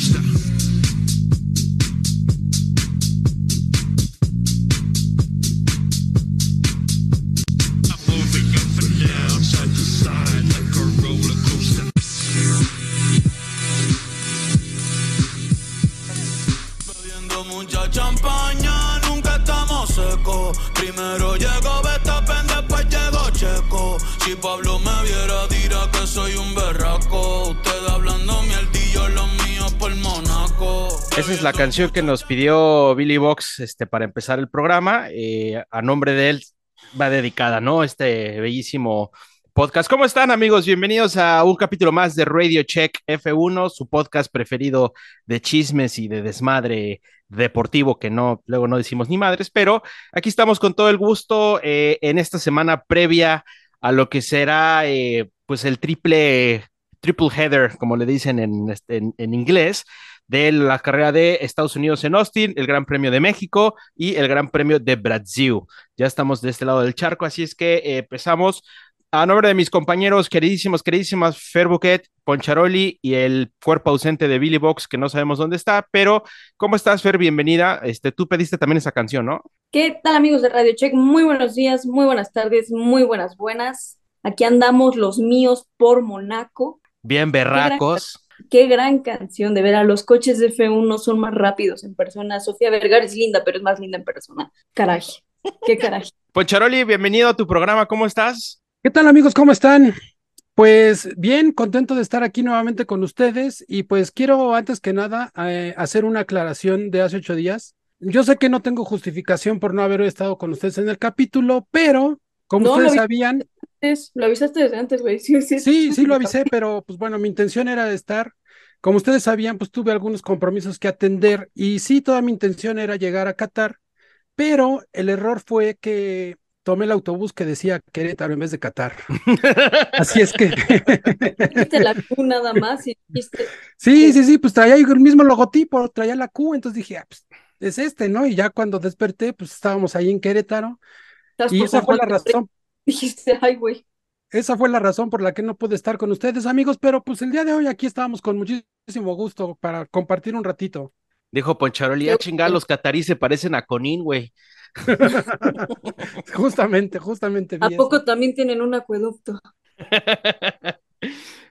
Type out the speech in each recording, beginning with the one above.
gusta. Monaco. Esa es la canción que nos pidió Billy Box este, para empezar el programa. Eh, a nombre de él va dedicada, ¿no? Este bellísimo podcast. ¿Cómo están, amigos? Bienvenidos a un capítulo más de Radio Check F1, su podcast preferido de chismes y de desmadre deportivo, que no, luego no decimos ni madres, pero aquí estamos con todo el gusto eh, en esta semana previa a lo que será, eh, pues, el triple, triple header, como le dicen en, este, en inglés, de la carrera de Estados Unidos en Austin, el Gran Premio de México y el Gran Premio de Brasil. Ya estamos de este lado del charco, así es que eh, empezamos a nombre de mis compañeros queridísimos, queridísimas, Fer Buquet, Poncharoli y el cuerpo ausente de Billy Box, que no sabemos dónde está, pero ¿cómo estás, Fer? Bienvenida. Este, tú pediste también esa canción, ¿no? ¿Qué tal amigos de Radio Check? Muy buenos días, muy buenas tardes, muy buenas buenas. Aquí andamos los míos por Monaco. Bien berracos. Qué gran canción, de ver a los coches de F1 son más rápidos en persona. Sofía Vergara es linda, pero es más linda en persona. Caray, qué caray. Poncharoli, bienvenido a tu programa, ¿cómo estás? ¿Qué tal amigos? ¿Cómo están? Pues bien, contento de estar aquí nuevamente con ustedes y pues quiero antes que nada eh, hacer una aclaración de hace ocho días. Yo sé que no tengo justificación por no haber estado con ustedes en el capítulo, pero como No, ustedes sabían, Lo avisaste desde antes, güey. Sí, sí, sí, sí lo avisé, pero pues bueno, mi intención era de estar. Como ustedes sabían, pues tuve algunos compromisos que atender y sí, toda mi intención era llegar a Qatar, pero el error fue que tomé el autobús que decía Querétaro en vez de Qatar. Así es que la Q nada más y dijiste, Sí, sí, sí, pues traía el mismo logotipo, traía la Q, entonces dije, ah, pues es este, ¿no? Y ya cuando desperté, pues estábamos ahí en Querétaro y esa fue la razón, Dijiste, ay, güey. esa fue la razón por la que no pude estar con ustedes, amigos, pero pues el día de hoy aquí estábamos con muchísimo gusto para compartir un ratito. Dijo Poncharoli, ya chingada, los catarí se parecen a Conín, güey. Justamente, justamente ¿A poco eso. también tienen un acueducto?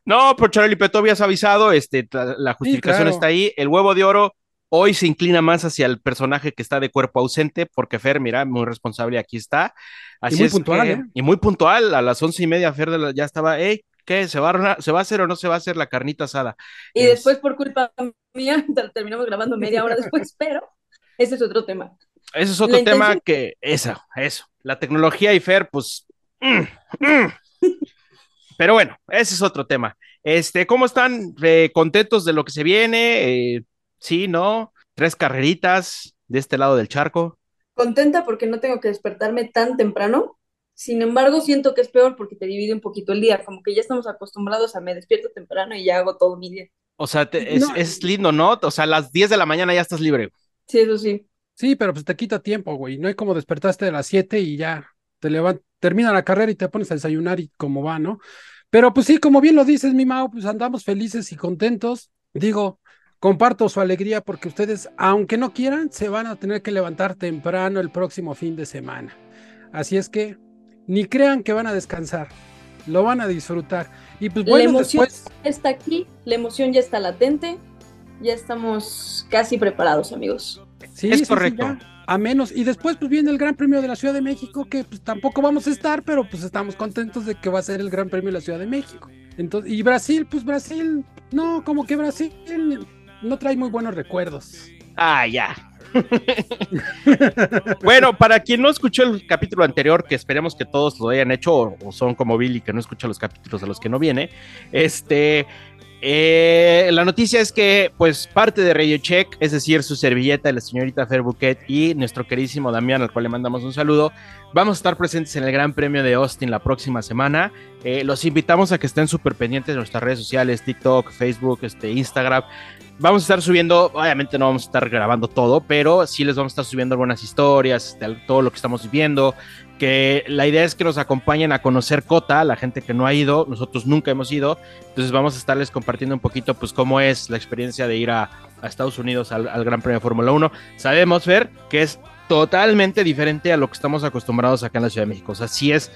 No, Poncharoli, pero tú habías avisado, este, la, la justificación claro. está ahí. El huevo de oro hoy se inclina más hacia el personaje que está de cuerpo ausente, porque Fer, mira, muy responsable, aquí está. Así muy es puntual, que- ¿eh? Y muy puntual, a las once y media Fer de la- ya estaba, hey, ¿qué? ¿Se va, a, ¿Se va a hacer o no se va a hacer la carnita asada? Y Es- después, por culpa mía, terminamos grabando media hora después, pero ese es otro tema. Ese es otro La tema intención- que, eso, eso. La tecnología y Fer, pues. mm, mm. Pero bueno, ese es otro tema. Este, ¿cómo están? Eh, ¿Contentos de lo que se viene? Eh, sí, ¿no? Tres carreritas de este lado del charco. Contenta porque no tengo que despertarme tan temprano. Sin embargo, siento que es peor porque te divide un poquito el día. Como que ya estamos acostumbrados a me despierto temprano y ya hago todo mi día. O sea, te- es, No. es lindo, ¿no? O sea, a las 10 de la mañana ya estás libre. Sí, eso sí. Sí, pero pues te quita tiempo, güey. No hay como despertaste a las 7 y ya te levantas, termina la carrera y te pones a desayunar y como va, ¿no? Pero pues sí, como bien lo dices, mi Mao, pues andamos felices y contentos. Digo, comparto su alegría porque ustedes, aunque no quieran, se van a tener que levantar temprano el próximo fin de semana. Así es que ni crean que van a descansar, lo van a disfrutar. Y pues La bueno, emoción después, ya está aquí, la emoción ya está latente. Ya estamos casi preparados, amigos. Sí, Es sí, correcto. a menos. Y después pues viene el Gran Premio de la Ciudad de México, que pues tampoco vamos a estar, pero pues estamos contentos de que va a ser el Gran Premio de la Ciudad de México. Entonces, y Brasil, pues Brasil, no, como que Brasil no trae muy buenos recuerdos. Ah, ya. bueno, para quien no escuchó el capítulo anterior, que esperemos que todos lo hayan hecho, o, son como Billy, que no escucha los capítulos a los que no viene, este, eh, la noticia es que, pues, parte de Radio Check, es decir, su servilleta, la señorita Fer y nuestro queridísimo Damián, al cual le mandamos un saludo, vamos a estar presentes en el Gran Premio de Austin la próxima semana. Eh, los invitamos a que estén súper pendientes de nuestras redes sociales, TikTok, Facebook, este, Instagram. Vamos a estar subiendo, obviamente no vamos a estar grabando todo, pero sí les vamos a estar subiendo algunas historias, de todo lo que estamos viviendo, que la idea es que nos acompañen a conocer Cota, la gente que no ha ido, nosotros nunca hemos ido, entonces vamos a estarles compartiendo un poquito, pues, cómo es la experiencia de ir a, Estados Unidos al, Gran Premio de Fórmula 1. Sabemos, Fer, que es totalmente diferente a lo que estamos acostumbrados acá en la Ciudad de México. O sea, sí es,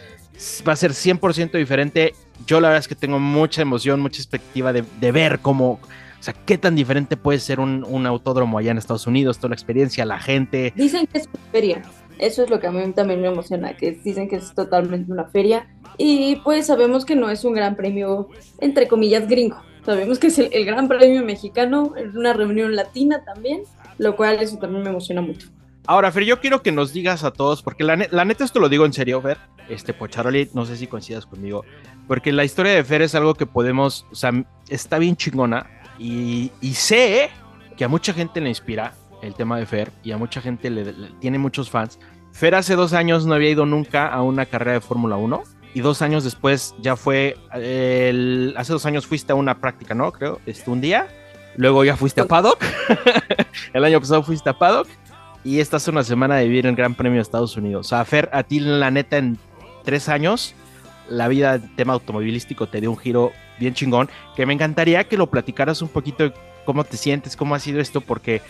va a ser 100% diferente. Yo la verdad es que tengo mucha emoción, mucha expectativa de ver cómo, o sea, qué tan diferente puede ser un, un autódromo allá en Estados Unidos, toda la experiencia, la gente. Dicen que es una feria. Eso es lo que a mí también me emociona, que dicen que es totalmente una feria. Y pues sabemos que no es un gran premio, entre comillas, gringo. Sabemos que es el, el gran premio mexicano, es una reunión latina también, lo cual eso también me emociona mucho. Ahora, Fer, yo quiero que nos digas a todos, porque la, ne- la neta esto lo digo en serio, Fer, este Pocharoli, no sé si coincidas conmigo, porque la historia de Fer es algo que podemos, o sea, está bien chingona y, sé que a mucha gente le inspira el tema de Fer y a mucha gente le, tiene muchos fans. Fer hace dos años no había ido nunca a una carrera de Fórmula 1 y dos años después ya fue, hace dos años fuiste a una práctica, ¿no? Creo, este, un día. Luego ya fuiste a Paddock. el año pasado fuiste a Paddock y esta es una semana de vivir el Gran Premio de Estados Unidos. O sea, Fer, a ti la neta en tres años, la vida del tema automovilístico te dio un giro bien chingón, que me encantaría que lo platicaras un poquito de cómo te sientes, cómo ha sido esto, porque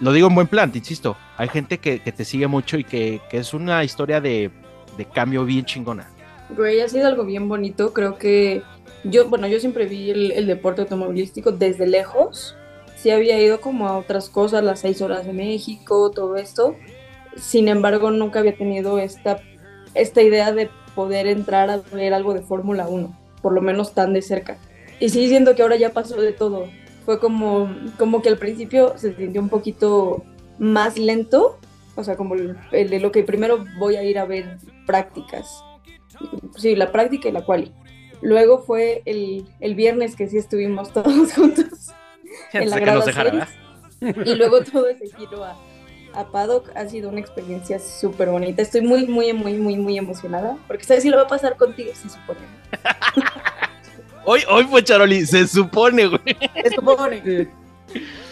lo digo en buen plan, te insisto, hay gente que, que te sigue mucho y que, que es una historia de, de cambio bien chingona. Güey, ha sido algo bien bonito. Creo que yo, bueno, yo siempre vi el, el deporte automovilístico desde lejos. Sí había ido como a otras cosas, las seis horas de México, todo esto. Sin embargo, nunca había tenido esta, esta idea de poder entrar a ver algo de Fórmula 1, por lo menos tan de cerca. Y sí siento que ahora ya pasó de todo. Fue como, como que al principio se sintió un poquito más lento, o sea, como el, el de lo que primero voy a ir a ver prácticas. Sí, la práctica y la quali. Luego fue el, el viernes que sí estuvimos todos juntos en la que nos dejara. ¿verdad? y luego todo ese giro a, a Paddock ha sido una experiencia súper bonita. Estoy muy, muy, muy, muy, muy emocionada porque sabes si lo va a pasar contigo, se supone. Hoy, hoy, Pocharoli, se supone, güey. Se supone.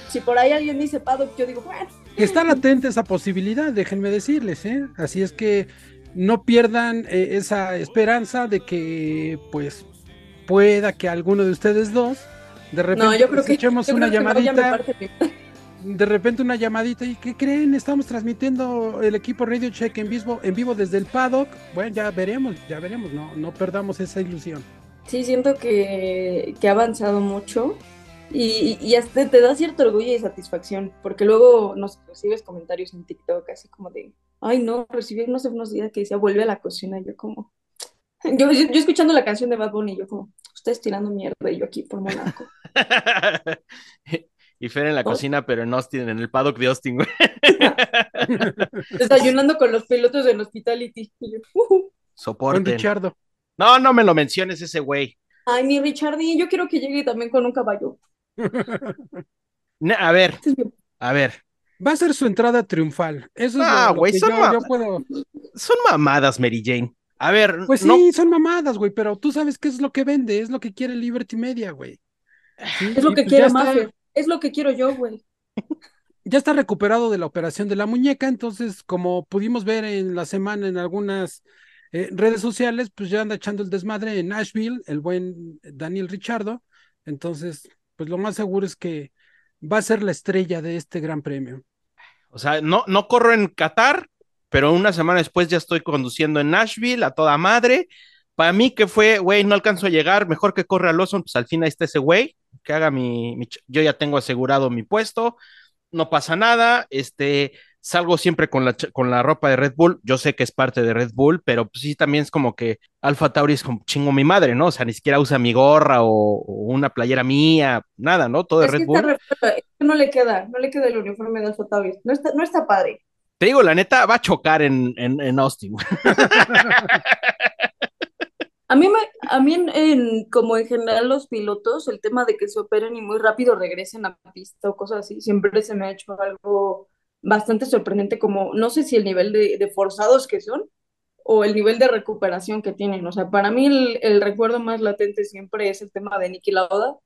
Si por ahí alguien dice Paddock, yo digo, bueno, Está latente esa posibilidad, déjenme decirles, ¿eh? Así es que no pierdan eh, esa esperanza de que, pues, pueda que alguno de ustedes dos, de repente, no, yo creo pues, que, echemos yo una creo que llamadita, de repente una llamadita, ¿y qué creen? Estamos transmitiendo el equipo Radio Check en vivo, en vivo desde el paddock. Bueno, ya veremos, ya veremos, no, no perdamos esa ilusión. Sí, siento que, que ha avanzado mucho y, y hasta te da cierto orgullo y satisfacción, porque luego nos recibes comentarios en TikTok así como de, ay no, recibí no sé unos días que decía, vuelve a la cocina, y yo como, yo, yo, yo escuchando la canción de Bad Bunny, yo como, ustedes tirando mierda y yo aquí por Monaco. y Fer en la cocina, pero en Austin, en el paddock de Austin, güey. Desayunando con los pilotos en Hospitality. Con Soporten. Richardo. No, no me lo menciones ese güey. Ay, mi Richardie, yo quiero que llegue también con un caballo. A ver, Este es a ver. Va a ser su entrada triunfal. Eso es Ah, lo güey, son yo- ma- yo puedo. Son mamadas, Mary Jane. A ver, Pues sí, no, son mamadas, güey, pero tú sabes qué es lo que vende, es lo que quiere Liberty Media, güey. Sí, Es lo que pues quiere Maffer. Es lo que quiero yo, güey. ya está recuperado de la operación de la muñeca, entonces, como pudimos ver en la semana en algunas eh, redes sociales, pues ya anda echando el desmadre en Nashville, el buen Daniel Richardo. Entonces, pues lo más seguro es que va a ser la estrella de este gran premio. o sea, no, no corro en Qatar, pero una semana después ya estoy conduciendo en Nashville a toda madre. Para mí que fue, güey, no alcanzo a llegar, mejor que corre a Lawson, pues al fin ahí está ese güey, que haga mi, yo ya tengo asegurado mi puesto, no pasa nada, este, salgo siempre con la, con la ropa de Red Bull, yo sé que es parte de Red Bull, pero pues sí también es como que Alfa Tauri es como chingo mi madre, ¿no? O sea, ni siquiera usa mi gorra o, o una playera mía, nada, ¿no? Todo de Es que Red Bull. re feo, es que no le queda, no le queda el uniforme de Alfa Tauri. No está, no está padre. Te digo, la neta, va a chocar en, en, en Austin, güey. A mí, me, a mí en, en- como en general los pilotos, el tema de que se operen y muy rápido regresen a pista o cosas así, siempre se me ha hecho algo bastante sorprendente, como no sé si el nivel de, de forzados que son o el nivel de recuperación que tienen. O sea, para mí el, el recuerdo más latente siempre es el tema de Niki Lauda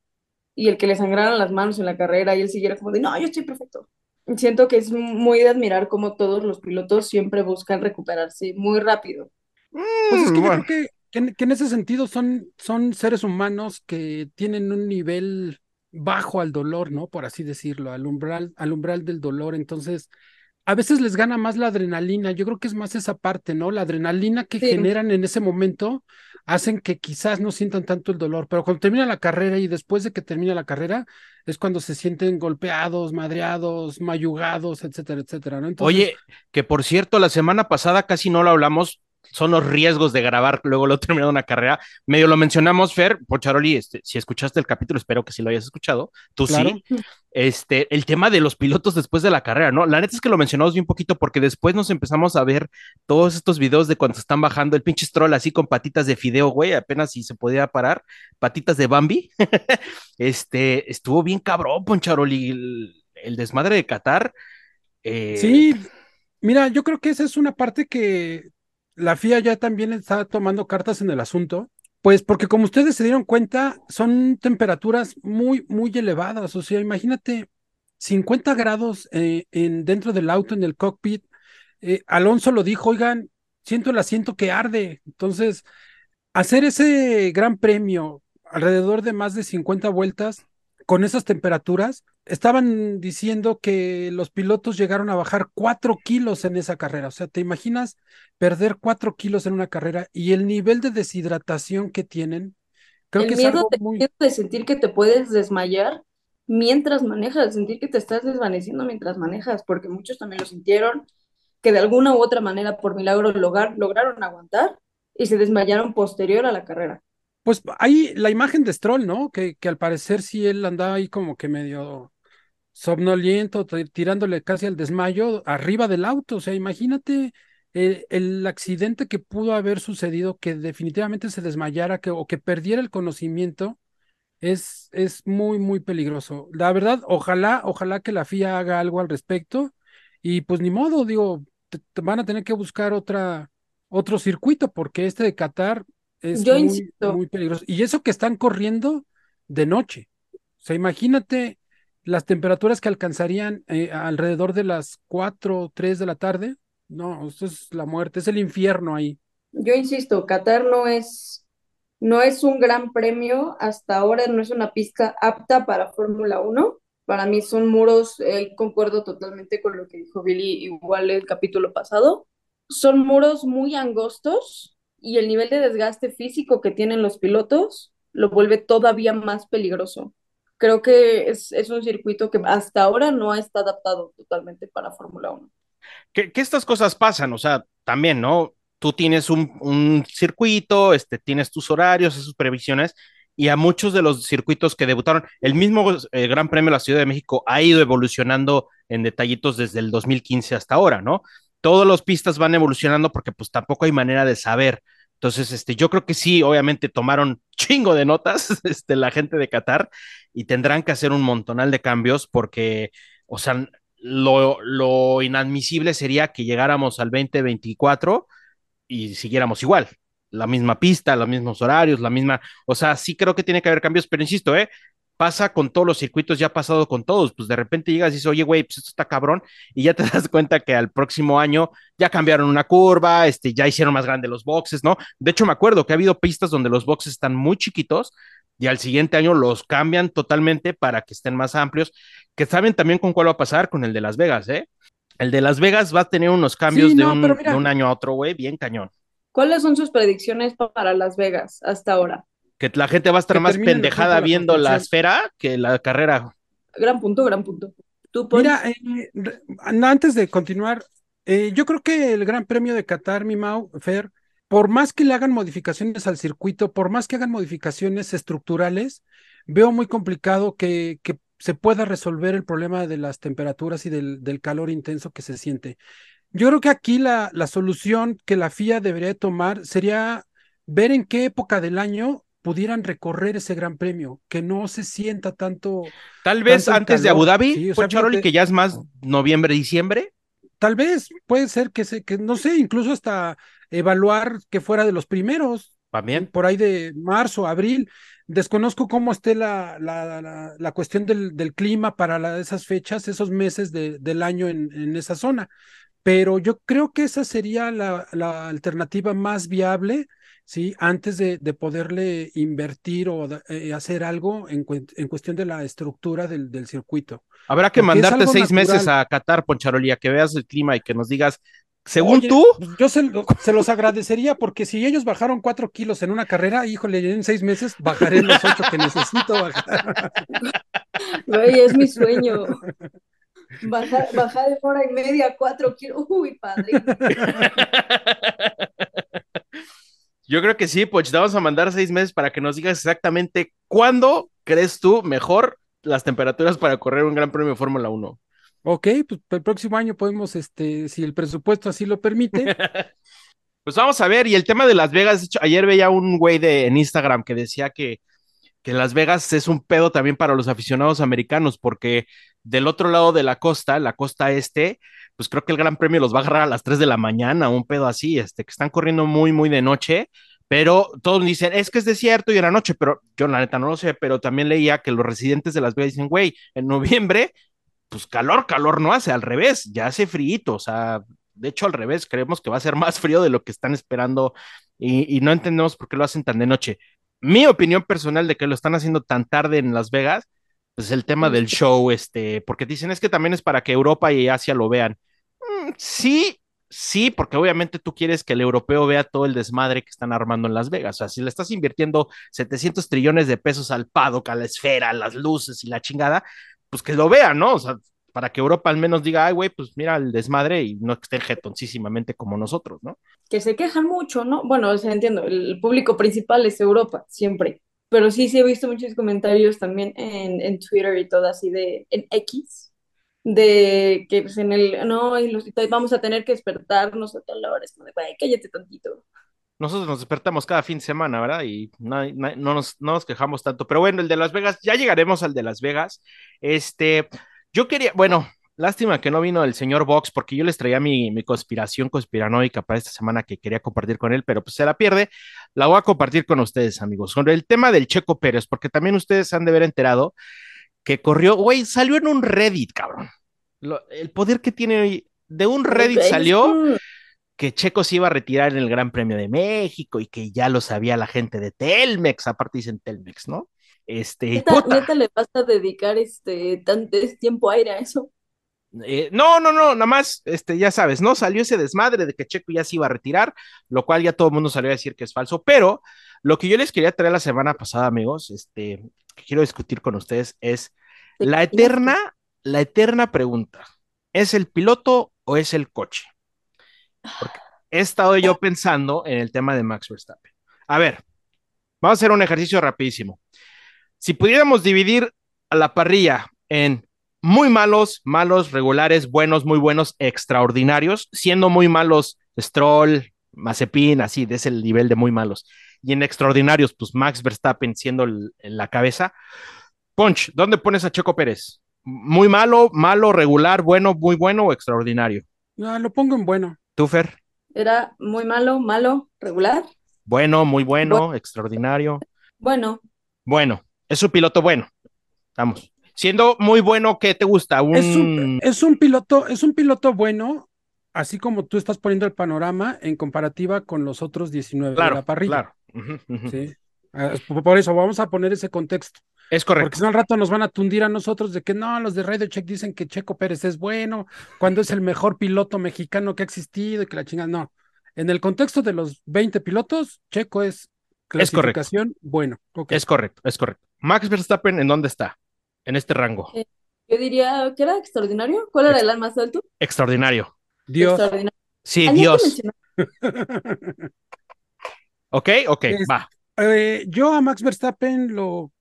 y el que le sangraran las manos en la carrera y él siguiera como de, no, yo estoy perfecto. Siento que es muy de admirar cómo todos los pilotos siempre buscan recuperarse muy rápido. Pues es Mm, que yo bueno. creo que que en, que en ese sentido son, son seres humanos que tienen un nivel bajo al dolor, ¿no? Por así decirlo, al umbral, al umbral del dolor. Entonces, a veces les gana más la adrenalina. Yo creo que es más esa parte, ¿no? La adrenalina que Sí. generan en ese momento hacen que quizás no sientan tanto el dolor, pero cuando termina la carrera y después de que termina la carrera es cuando se sienten golpeados, madreados, mayugados, etcétera, etcétera, ¿no? Entonces, Oye, que por cierto, la semana pasada casi no lo hablamos, son los riesgos de grabar luego lo terminado una carrera. Medio lo mencionamos, Fer, Pocharoli, este, si escuchaste el capítulo, espero que sí lo hayas escuchado, tú Claro. sí. Este, el tema de los pilotos después de la carrera, ¿no? La neta es que lo mencionamos bien poquito porque después nos empezamos a ver todos estos videos de cuando se están bajando el pinche stroll así con patitas de fideo, güey, apenas si se podía parar, patitas de Bambi. este, estuvo bien cabrón, Poncharoli, el, el desmadre de Qatar. eh, Sí, mira, yo creo que esa es una parte que la FIA ya también está tomando cartas en el asunto, pues porque como ustedes se dieron cuenta, son temperaturas muy, muy elevadas. O sea, imagínate 50 grados eh, en, dentro del auto, en el cockpit. Eh, Alonso lo dijo, oigan, siento el asiento que arde. Entonces, hacer ese gran premio alrededor de más de 50 vueltas con esas temperaturas, estaban diciendo que los pilotos llegaron a bajar cuatro kilos en esa carrera. O sea, ¿te imaginas perder cuatro kilos en una carrera y el nivel de deshidratación que tienen? Creo El que es miedo, algo de, muy... miedo de sentir que te puedes desmayar mientras manejas, sentir que te estás desvaneciendo mientras manejas, porque muchos también lo sintieron, que de alguna u otra manera, por milagro, lograr, lograron aguantar y se desmayaron posterior a la carrera. Pues hay la imagen de Stroll, ¿no? Que, que al parecer sí él andaba ahí como que medio somnoliento, tirándole casi al desmayo arriba del auto. O sea, imagínate el, el accidente que pudo haber sucedido, que definitivamente se desmayara que, o que perdiera el conocimiento, es, es muy, muy peligroso. La verdad, ojalá, ojalá que la FIA haga algo al respecto. Y pues ni modo, digo, te- te van a tener que buscar otra, otro circuito, porque este de Qatar es Yo muy, insisto. muy peligroso. Y eso que están corriendo de noche. O sea, imagínate las temperaturas que alcanzarían eh, alrededor de las 4 o 3 de la tarde. No, eso es la muerte, es el infierno ahí. Yo insisto, Qatar no es, no es un gran premio, hasta ahora no es una pista apta para Fórmula 1. Para mí son muros, eh, concuerdo totalmente con lo que dijo Billy, igual el capítulo pasado. Son muros muy angostos y el nivel de desgaste físico que tienen los pilotos lo vuelve todavía más peligroso. Creo que es, es un circuito que hasta ahora no está adaptado totalmente para Fórmula 1. que, que estas cosas pasan, o sea, también, ¿no? Tú tienes un, un circuito, este, tienes tus horarios, sus previsiones, y a muchos de los circuitos que debutaron, el mismo eh, Gran Premio de la Ciudad de México ha ido evolucionando en detallitos desde el 2015 hasta ahora, ¿no? Todas las pistas van evolucionando porque pues tampoco hay manera de saber. Entonces, este, yo creo que sí, obviamente tomaron chingo de notas, este, la gente de Qatar, y tendrán que hacer un montonal de cambios porque, o sea, lo, lo inadmisible sería que llegáramos al 2024 y siguiéramos igual. La misma pista, los mismos horarios, la misma. O sea, sí creo que tiene que haber cambios, pero insisto, ¿eh? Pasa con todos los circuitos, ya ha pasado con todos. Pues de repente llegas y dices, oye, güey, pues esto está cabrón, y ya te das cuenta que al próximo año ya cambiaron una curva, este, ya hicieron más grandes los boxes, ¿no? De hecho, me acuerdo que ha habido pistas donde los boxes están muy chiquitos y al siguiente año los cambian totalmente para que estén más amplios, que saben también con cuál va a pasar, con el de Las Vegas, ¿eh? El de Las Vegas va a tener unos cambios Sí, de, no, un, mira. de un año a otro, güey, bien cañón. ¿Cuáles son sus predicciones para Las Vegas hasta ahora? Que la gente va a estar Que más pendejada la viendo la esfera que la carrera. Gran punto, gran punto. Mira, eh, antes de continuar, eh, yo creo que el Gran Premio de Qatar, mi Mau, Fer, por más que le hagan modificaciones al circuito, por más que hagan modificaciones estructurales, veo muy complicado que, que se pueda resolver el problema de las temperaturas y del, del calor intenso que se siente. Yo creo que aquí la, la solución que la FIA debería tomar sería ver en qué época del año pudieran recorrer ese Gran Premio, que no se sienta tanto Tal vez Tanto antes de Abu Dhabi, sí, o sea, Charoli, que ya es más noviembre, diciembre. Tal vez, puede ser que se, que no sé, incluso hasta evaluar que fuera de los primeros, También. por ahí de marzo, abril. Desconozco cómo esté la, la, la, la cuestión del, del clima para la- esas fechas, esos meses de- del año en, en esa zona. pero yo creo que esa sería la, la alternativa más viable, ¿sí? Antes de, de poderle invertir o de- eh, hacer algo en, en cuestión de la estructura del, del circuito. Habrá que Porque mandarte seis meses a Qatar, Poncharoli, a que veas el clima y que nos digas, según Oye, tú, pues yo se, lo- se los agradecería porque si ellos bajaron cuatro kilos en una carrera, híjole, en seis meses bajaré los ocho que necesito bajar. Güey, es mi sueño. Bajar, bajar de hora y media cuatro kilos. Uy, padre. yo creo que sí, Poch, te vamos a mandar seis meses para que nos digas exactamente cuándo crees tú mejor las temperaturas para correr un gran premio de Fórmula 1. Ok, pues el próximo año podemos, este, si el presupuesto así lo permite. Pues vamos a ver, y el tema de Las Vegas, de hecho, ayer veía un güey de, en Instagram que decía que, que Las Vegas es un pedo también para los aficionados americanos, porque del otro lado de la costa, la costa este, pues creo que el Gran Premio los va a agarrar a las 3 de la mañana, un pedo así, este, que están corriendo muy, muy de noche, pero todos dicen, es que es desierto y en la noche, pero yo la neta no lo sé, pero también leía que los residentes de Las Vegas dicen, güey, en noviembre, pues calor, calor no hace, al revés, ya hace frío, o sea, de hecho al revés, creemos que va a ser más frío de lo que están esperando y, y no entendemos por qué lo hacen tan de noche. Mi opinión personal de que lo están haciendo tan tarde en Las Vegas, pues el tema del show, este, porque dicen es que también es para que Europa y Asia lo vean. Sí, sí, porque obviamente tú quieres que el europeo vea todo el desmadre que están armando en Las Vegas. O sea, si le estás invirtiendo 700 trillones de pesos al paddock, a la esfera, a las luces y la chingada, pues que lo vean, ¿no? O sea, para que Europa al menos diga, ay, güey, pues mira el desmadre y no estén jetoncísimamente como nosotros, ¿no? Que se quejan mucho, ¿no? Bueno, o sea, entiendo, el público principal es Europa, siempre. Pero sí, sí he visto muchos comentarios también en, en Twitter y todo así de, en X, de que pues en el, no, y los, vamos a tener que despertarnos a tal hora. Es como de, güey, cállate tantito. Nosotros nos despertamos cada fin de semana, ¿verdad? Y no, no, no nos, no nos quejamos tanto. Pero bueno, el de Las Vegas, ya llegaremos al de Las Vegas. Este, yo quería, bueno, lástima que no vino el señor Vox, porque yo les traía mi, mi conspiración conspiranoica para esta semana que quería compartir con él, pero pues se la pierde. La voy a compartir con ustedes, amigos, sobre el tema del Checo Pérez, porque también ustedes han de haber enterado que corrió, güey, salió en un Reddit, cabrón. Lo, el poder que tiene hoy, de un Reddit salió mm, que Checo se iba a retirar en el Gran Premio de México y que ya lo sabía la gente de Telmex, aparte dicen Telmex, ¿no? Este, Neta, puta, neta le vas a dedicar este tanto tiempo aire a eso. eh, no, no, no, nada más, este, ya sabes, ¿no? Salió ese desmadre de que Checo ya se iba a retirar, lo cual ya todo el mundo salió a decir que es falso, pero lo que yo les quería traer la semana pasada, amigos, este, que quiero discutir con ustedes es la eterna, la eterna pregunta, ¿es el piloto o es el coche? Porque he estado yo pensando en el tema de Max Verstappen. A ver, vamos a hacer un ejercicio rapidísimo. Si pudiéramos dividir a la parrilla en muy malos, malos, regulares, buenos, muy buenos, extraordinarios, siendo muy malos Stroll, Mazepin, así, de ese nivel de muy malos, y en extraordinarios, pues Max Verstappen siendo en la cabeza. Punch, ¿dónde pones a Checo Pérez? ¿Muy malo, malo, regular, bueno, muy bueno o extraordinario? Ah, lo pongo en bueno. ¿Tú, Fer? Era muy malo, malo, regular. Bueno, muy bueno, extraordinario. Bueno, Bueno, es un piloto bueno. Vamos. Siendo muy bueno, ¿qué te gusta? Un... Es un, es un piloto, es un piloto bueno, así como tú estás poniendo el panorama en comparativa con los otros 19 de Claro, la parrilla. claro. Sí. Ah, Por eso vamos a poner ese contexto. Es Porque correcto. si no al rato nos van a tundir a nosotros de que no, los de Radio Check dicen que Checo Pérez es bueno, cuando es el mejor piloto mexicano que ha existido y que la chingada. No. En el contexto de los 20 pilotos, Checo es Es correcto. clasificación bueno. Es correcto, es correcto. Max Verstappen, ¿en dónde está? En este rango. Eh, yo diría que era extraordinario. ¿Cuál era el más alto? Extraordinario. Dios. Extraordinario. Sí, Dios. Ok, ok, Es- va. Eh, yo a Max Verstappen lo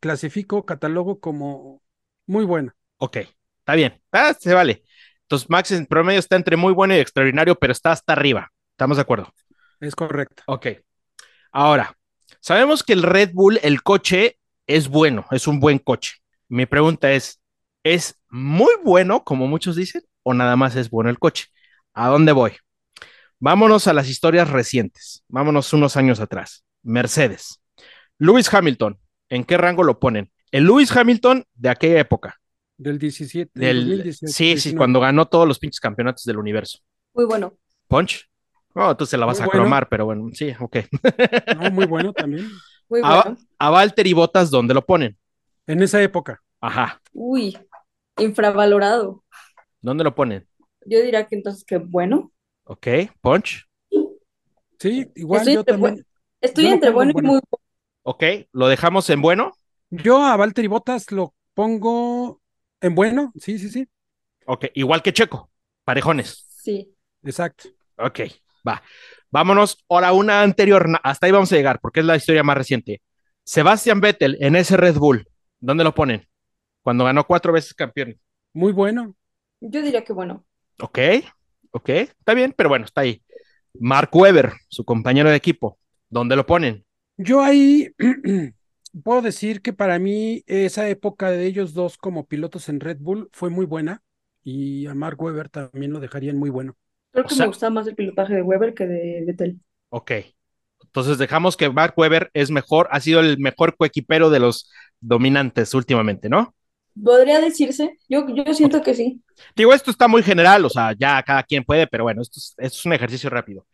clasifico, catalogo como muy bueno. Ok, está bien. Ah, se vale. Entonces, Max en promedio está entre muy bueno y extraordinario, pero está hasta arriba. ¿Estamos de acuerdo? Es correcto. Ok. Ahora, sabemos que el Red Bull, el coche, es bueno, es un buen coche. Mi pregunta es, ¿es muy bueno, como muchos dicen, o nada más es bueno el coche? ¿A dónde voy? Vámonos a las historias recientes. Vámonos unos años atrás. Mercedes. Lewis Hamilton, ¿en qué rango lo ponen? El Lewis Hamilton de aquella época. Del 17, del Del, 2018, sí, sí, 19. cuando ganó todos los pinches campeonatos del universo. Muy bueno. ¿Punch? Oh, tú se la vas Muy a bueno. cromar, pero bueno, sí, ok. No, muy bueno también. Muy A, bueno. a Valtteri Bottas, ¿dónde lo ponen? En esa época. Ajá, Uy, infravalorado. ¿dónde lo ponen? Yo diría que entonces que bueno. Ok, Punch. Sí, igual Estoy yo entre también. buen- Estoy Yo entre en bueno y bueno. muy bueno. Ok, ¿lo dejamos en bueno? Yo a Valtteri Bottas lo pongo en bueno. Sí, sí, sí. Ok, igual que Checo, parejones. Sí. Exacto. Ok, va. Vámonos ahora una anterior, hasta ahí vamos a llegar, porque es la historia más reciente. Sebastian Vettel en ese Red Bull, ¿dónde lo ponen? Cuando ganó cuatro veces campeón. Muy bueno. Yo diría que bueno. Ok, ok, está bien, pero bueno, está ahí. Mark Webber, su compañero de equipo, ¿dónde lo ponen? Yo ahí puedo decir que para mí esa época de ellos dos como pilotos en Red Bull fue muy buena y a Mark Webber también lo dejarían muy bueno. Creo O que sea- me gusta más el pilotaje de Weber que de Vettel. Ok. Entonces dejamos que Mark Webber es mejor, ha sido el mejor coequipero de los dominantes últimamente, ¿no? Podría decirse. Yo, yo siento que sí. Digo, esto está muy general, o sea, ya cada quien puede, pero bueno, esto es, esto es un ejercicio rápido.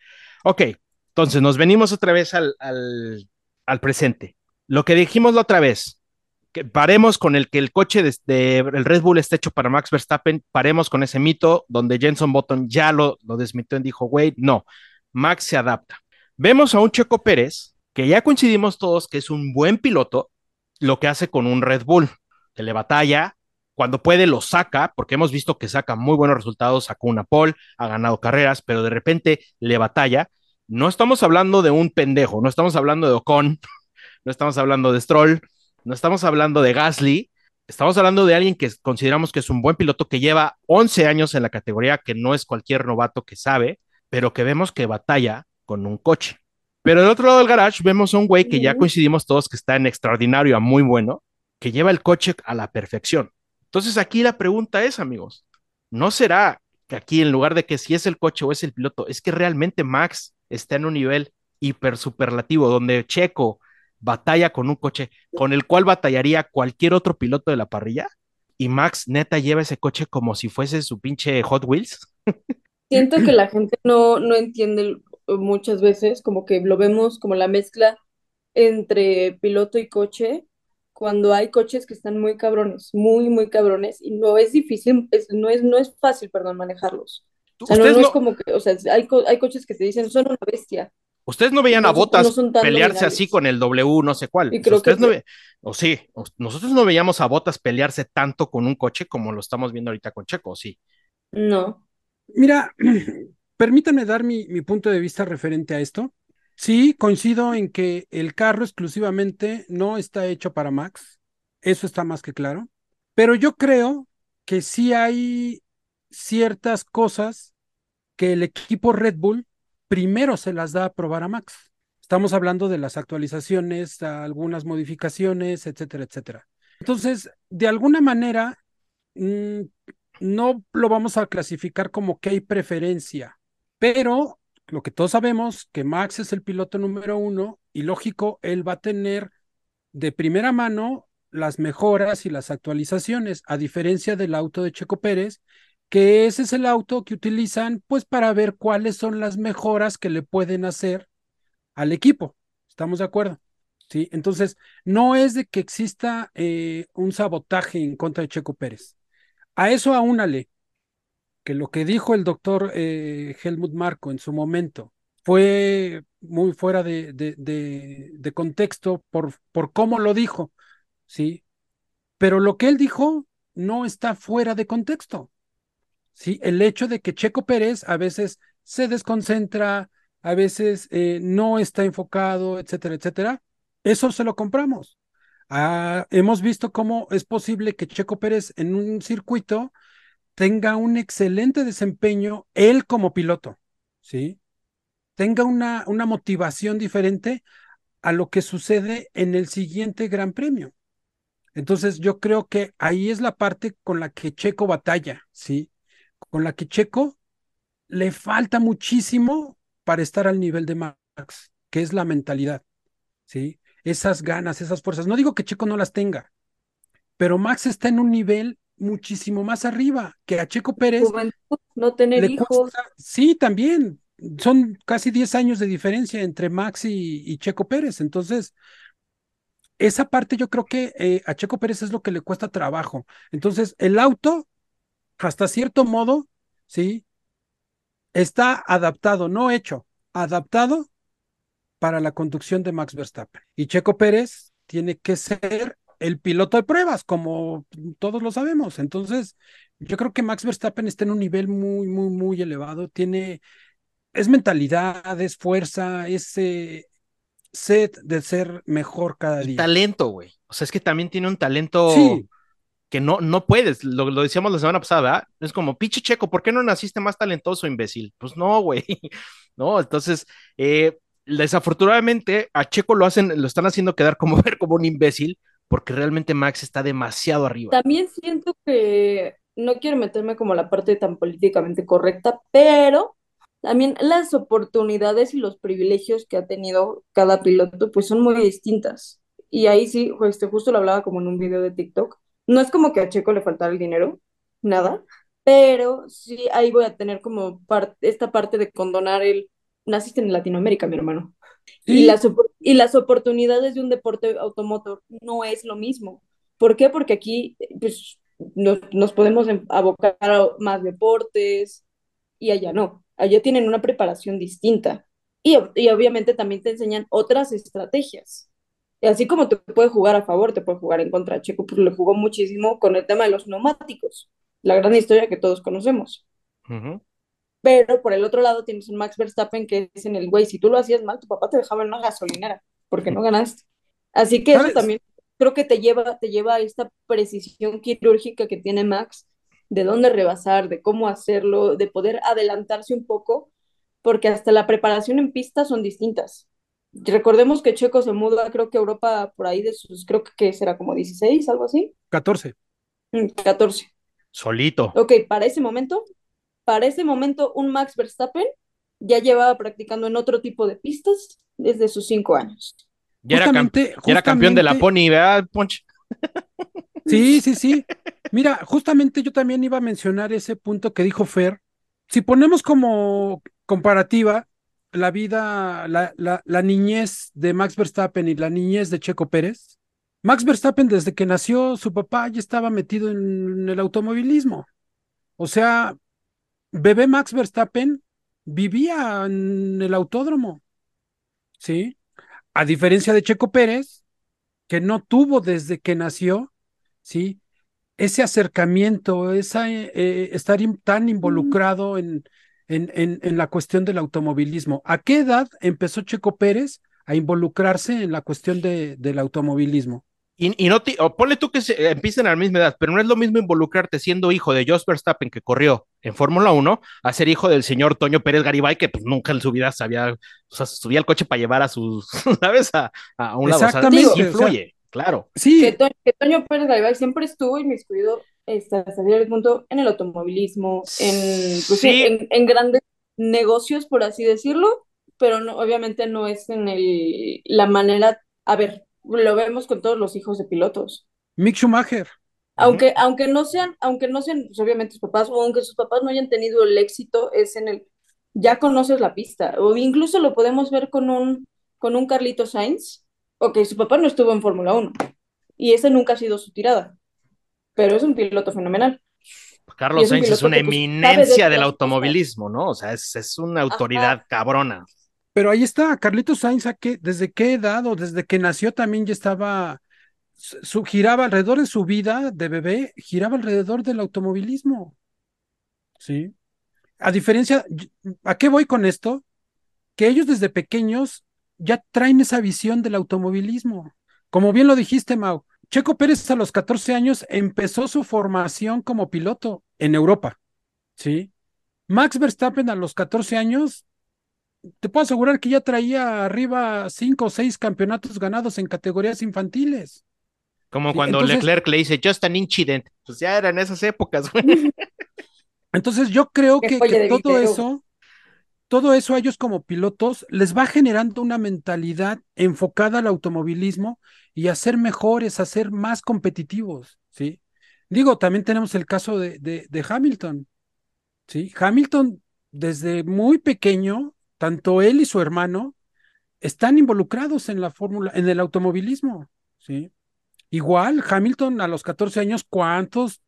Ok, entonces nos venimos otra vez al, al, al presente. Lo que dijimos la otra vez, que paremos con el que el coche de, el Red Bull está hecho para Max Verstappen, paremos con ese mito donde Jenson Button ya lo, lo desmitió y dijo, güey, no, Max se adapta. Vemos a un Checo Pérez, que ya coincidimos todos que es un buen piloto, lo que hace con un Red Bull, que le batalla, cuando puede lo saca, porque hemos visto que saca muy buenos resultados, sacó una pole, ha ganado carreras, pero de repente le batalla. No estamos hablando de un pendejo, no estamos hablando de Ocon, no estamos hablando de Stroll, no estamos hablando de Gasly, estamos hablando de alguien que consideramos que es un buen piloto que lleva 11 años en la categoría, que no es cualquier novato que sabe, pero que vemos que batalla con un coche. Pero del otro lado del garage vemos a un güey que ya coincidimos todos que está en extraordinario a muy bueno, que lleva el coche a la perfección. Entonces aquí la pregunta es, amigos, ¿no será que aquí en lugar de que si es el coche o es el piloto, es que realmente Max está en un nivel hiper superlativo donde Checo batalla con un coche con el cual batallaría cualquier otro piloto de la parrilla y Max neta lleva ese coche como si fuese su pinche Hot Wheels? Siento que la gente no, no entiende muchas veces, como que lo vemos como la mezcla entre piloto y coche, cuando hay coches que están muy cabrones, muy, muy cabrones, y no es difícil, es- no es, no es fácil, perdón, manejarlos. O sea, no, Ustedes no es no, como que, o sea, hay, co- hay coches que te dicen, son una bestia. ustedes no veían a Botas no pelearse así con el W no sé cuál. Y O que no sí. ve- o sí, o- nosotros no veíamos a Botas pelearse tanto con un coche como lo estamos viendo ahorita con Checo, ¿o sí. No. Mira, permítanme dar mi, mi punto de vista referente a esto. Sí, coincido en que el carro exclusivamente no está hecho para Max. Eso está más que claro. Pero yo creo que sí hay ciertas cosas que el equipo Red Bull primero se las da a probar a Max. Estamos hablando de las actualizaciones, algunas modificaciones, etcétera, etcétera. Entonces, de alguna manera, mm, no lo vamos a clasificar como que hay preferencia, pero lo que todos sabemos, que Max es el piloto número uno y lógico, él va a tener de primera mano las mejoras y las actualizaciones, a diferencia del auto de Checo Pérez, que ese es el auto que utilizan pues para ver cuáles son las mejoras que le pueden hacer al equipo. ¿Estamos de acuerdo? Sí, entonces no es de que exista eh, un sabotaje en contra de Checo Pérez. A eso aúnale que lo que dijo el doctor eh, Helmut Marco en su momento fue muy fuera de, de, de, contexto por, por cómo lo dijo, ¿sí? Pero lo que él dijo no está fuera de contexto, ¿sí? El hecho de que Checo Pérez a veces se desconcentra, a veces eh, no está enfocado, etcétera, etcétera, eso se lo compramos. Ah, hemos visto cómo es posible que Checo Pérez en un circuito tenga un excelente desempeño él como piloto, ¿sí? Tenga una, una motivación diferente a lo que sucede en el siguiente Gran Premio. Entonces yo creo que ahí es la parte con la que Checo batalla, ¿sí? Con la que Checo le falta muchísimo para estar al nivel de Max, que es la mentalidad, ¿sí? Esas ganas, esas fuerzas. No digo que Checo no las tenga, pero Max está en un nivel muchísimo más arriba que a Checo Pérez. Juventud, no tener hijos. cuesta- sí, también. Son casi 10 años de diferencia entre Max y, y Checo Pérez. Entonces, esa parte yo creo que eh, a Checo Pérez es lo que le cuesta trabajo. Entonces, el auto, hasta cierto modo, sí, está adaptado, no hecho, adaptado para la conducción de Max Verstappen. Y Checo Pérez tiene que ser el piloto de pruebas, como todos lo sabemos. Entonces, yo creo que Max Verstappen está en un nivel muy, muy, muy elevado. Tiene, es mentalidad, es fuerza, es eh, sed de ser mejor cada Y día. talento, güey. O sea, es que también tiene un talento Sí, que no, no puedes. Lo, lo decíamos la semana pasada. Es como, pinche checo, ¿por qué no naciste más talentoso, imbécil? Pues no, güey. No, entonces, eh, desafortunadamente a Checo lo hacen, lo están haciendo quedar como ver como un imbécil, porque realmente Max está demasiado arriba. También siento que no quiero meterme como la parte tan políticamente correcta, pero también las oportunidades y los privilegios que ha tenido cada piloto pues son muy distintas. Y ahí sí, este, justo lo hablaba como en un video de TikTok. No es como que a Checo le faltara el dinero, nada, pero sí ahí voy a tener como par- esta parte de condonar el, naciste en Latinoamérica, mi hermano. Y las, y las oportunidades de un deporte automotor no es lo mismo. ¿Por qué? Porque aquí pues, nos, nos podemos em- abocar a más deportes y allá no. Allá tienen una preparación distinta. Y, y obviamente también te enseñan otras estrategias. Y así como te puede jugar a favor, te puede jugar en contra. Checo pues, le jugó muchísimo con el tema de los neumáticos, la gran historia que todos conocemos. Ujú. Pero por el otro lado tienes un Max Verstappen que es en el güey, si tú lo hacías mal, tu papá te dejaba en una gasolinera porque no ganaste. Así que eso ¿sabes? también creo que te lleva, te lleva a esta precisión quirúrgica que tiene Max, de dónde rebasar, de cómo hacerlo, de poder adelantarse un poco, porque hasta la preparación en pista son distintas. Recordemos que Checo se muda, creo que Europa por ahí de sus, creo que ¿qué será como 16, algo así, 14. Mm, 14. Solito. Ok, para ese momento, para ese momento, un Max Verstappen ya llevaba practicando en otro tipo de pistas desde sus cinco años. Ya era, cam- Justamente, ya era campeón de la Pony, ¿verdad, Ponch? Sí, sí, sí. Mira, justamente yo también iba a mencionar ese punto que dijo Fer. Si ponemos como comparativa la vida, la, la, la niñez de Max Verstappen y la niñez de Checo Pérez, Max Verstappen desde que nació su papá ya estaba metido en el automovilismo. O sea, bebé Max Verstappen vivía en el autódromo, ¿sí? A diferencia de Checo Pérez, que no tuvo desde que nació, ¿sí? Ese acercamiento, esa, eh, estar in- tan involucrado en, en, en, en la cuestión del automovilismo. ¿A qué edad empezó Checo Pérez a involucrarse en la cuestión de, del automovilismo? Y, y no te, o ponle tú que se, empiecen a la misma edad, pero no es lo mismo involucrarte siendo hijo de Jos Verstappen, que corrió en Fórmula 1, a ser hijo del señor Toño Pérez Garibay, que pues nunca en su vida sabía, o sea, subía el coche para llevar a sus, ¿sabes? A, a un lado. O sea, Exactamente, o sea, influye, claro. Sí, Que, To- que Toño Pérez Garibay siempre estuvo inmiscuido este, hasta cierto punto en el automovilismo, en, pues, Sí. en, en grandes negocios, por así decirlo, pero no, obviamente no es en el, la manera, a ver, lo vemos con todos los hijos de pilotos. Mick Schumacher. Aunque, aunque no sean, aunque no sean, pues, obviamente sus papás, o aunque sus papás no hayan tenido el éxito, es en el, ya conoces la pista, o incluso lo podemos ver con un, con un Carlito Sainz, ok, su papá no estuvo en Fórmula 1, y ese nunca ha sido su tirada, pero es un piloto fenomenal. Y Carlos es un Sainz es una pues, de eminencia del automovilismo, ¿no? O sea, es, es una autoridad cabrona. Pero ahí está, Carlitos Sainz, ¿a qué- ¿desde qué edad o desde que nació también ya estaba, su, giraba alrededor de su vida de bebé, giraba alrededor del automovilismo? Sí. A diferencia, ¿a qué voy con esto? Que ellos desde pequeños ya traen esa visión del automovilismo. Como bien lo dijiste, Mau, Checo Pérez a los 14 años empezó su formación como piloto en Europa, ¿sí? Max Verstappen a los 14 años te puedo asegurar que ya traía arriba cinco o seis campeonatos ganados en categorías infantiles. Como Sí, cuando entonces- Leclerc le dice, just an incident. Pues ya eran esas épocas, güey. Entonces yo creo que, todo eso, todo eso a ellos como pilotos les va generando una mentalidad enfocada al automovilismo y a ser mejores, a ser más competitivos, ¿sí? Digo, también tenemos el caso de, de, de Hamilton. Sí, Hamilton desde muy pequeño, tanto él y su hermano están involucrados en la fórmula, en el automovilismo. Sí. Igual, Hamilton a los 14 años, ¿cuántos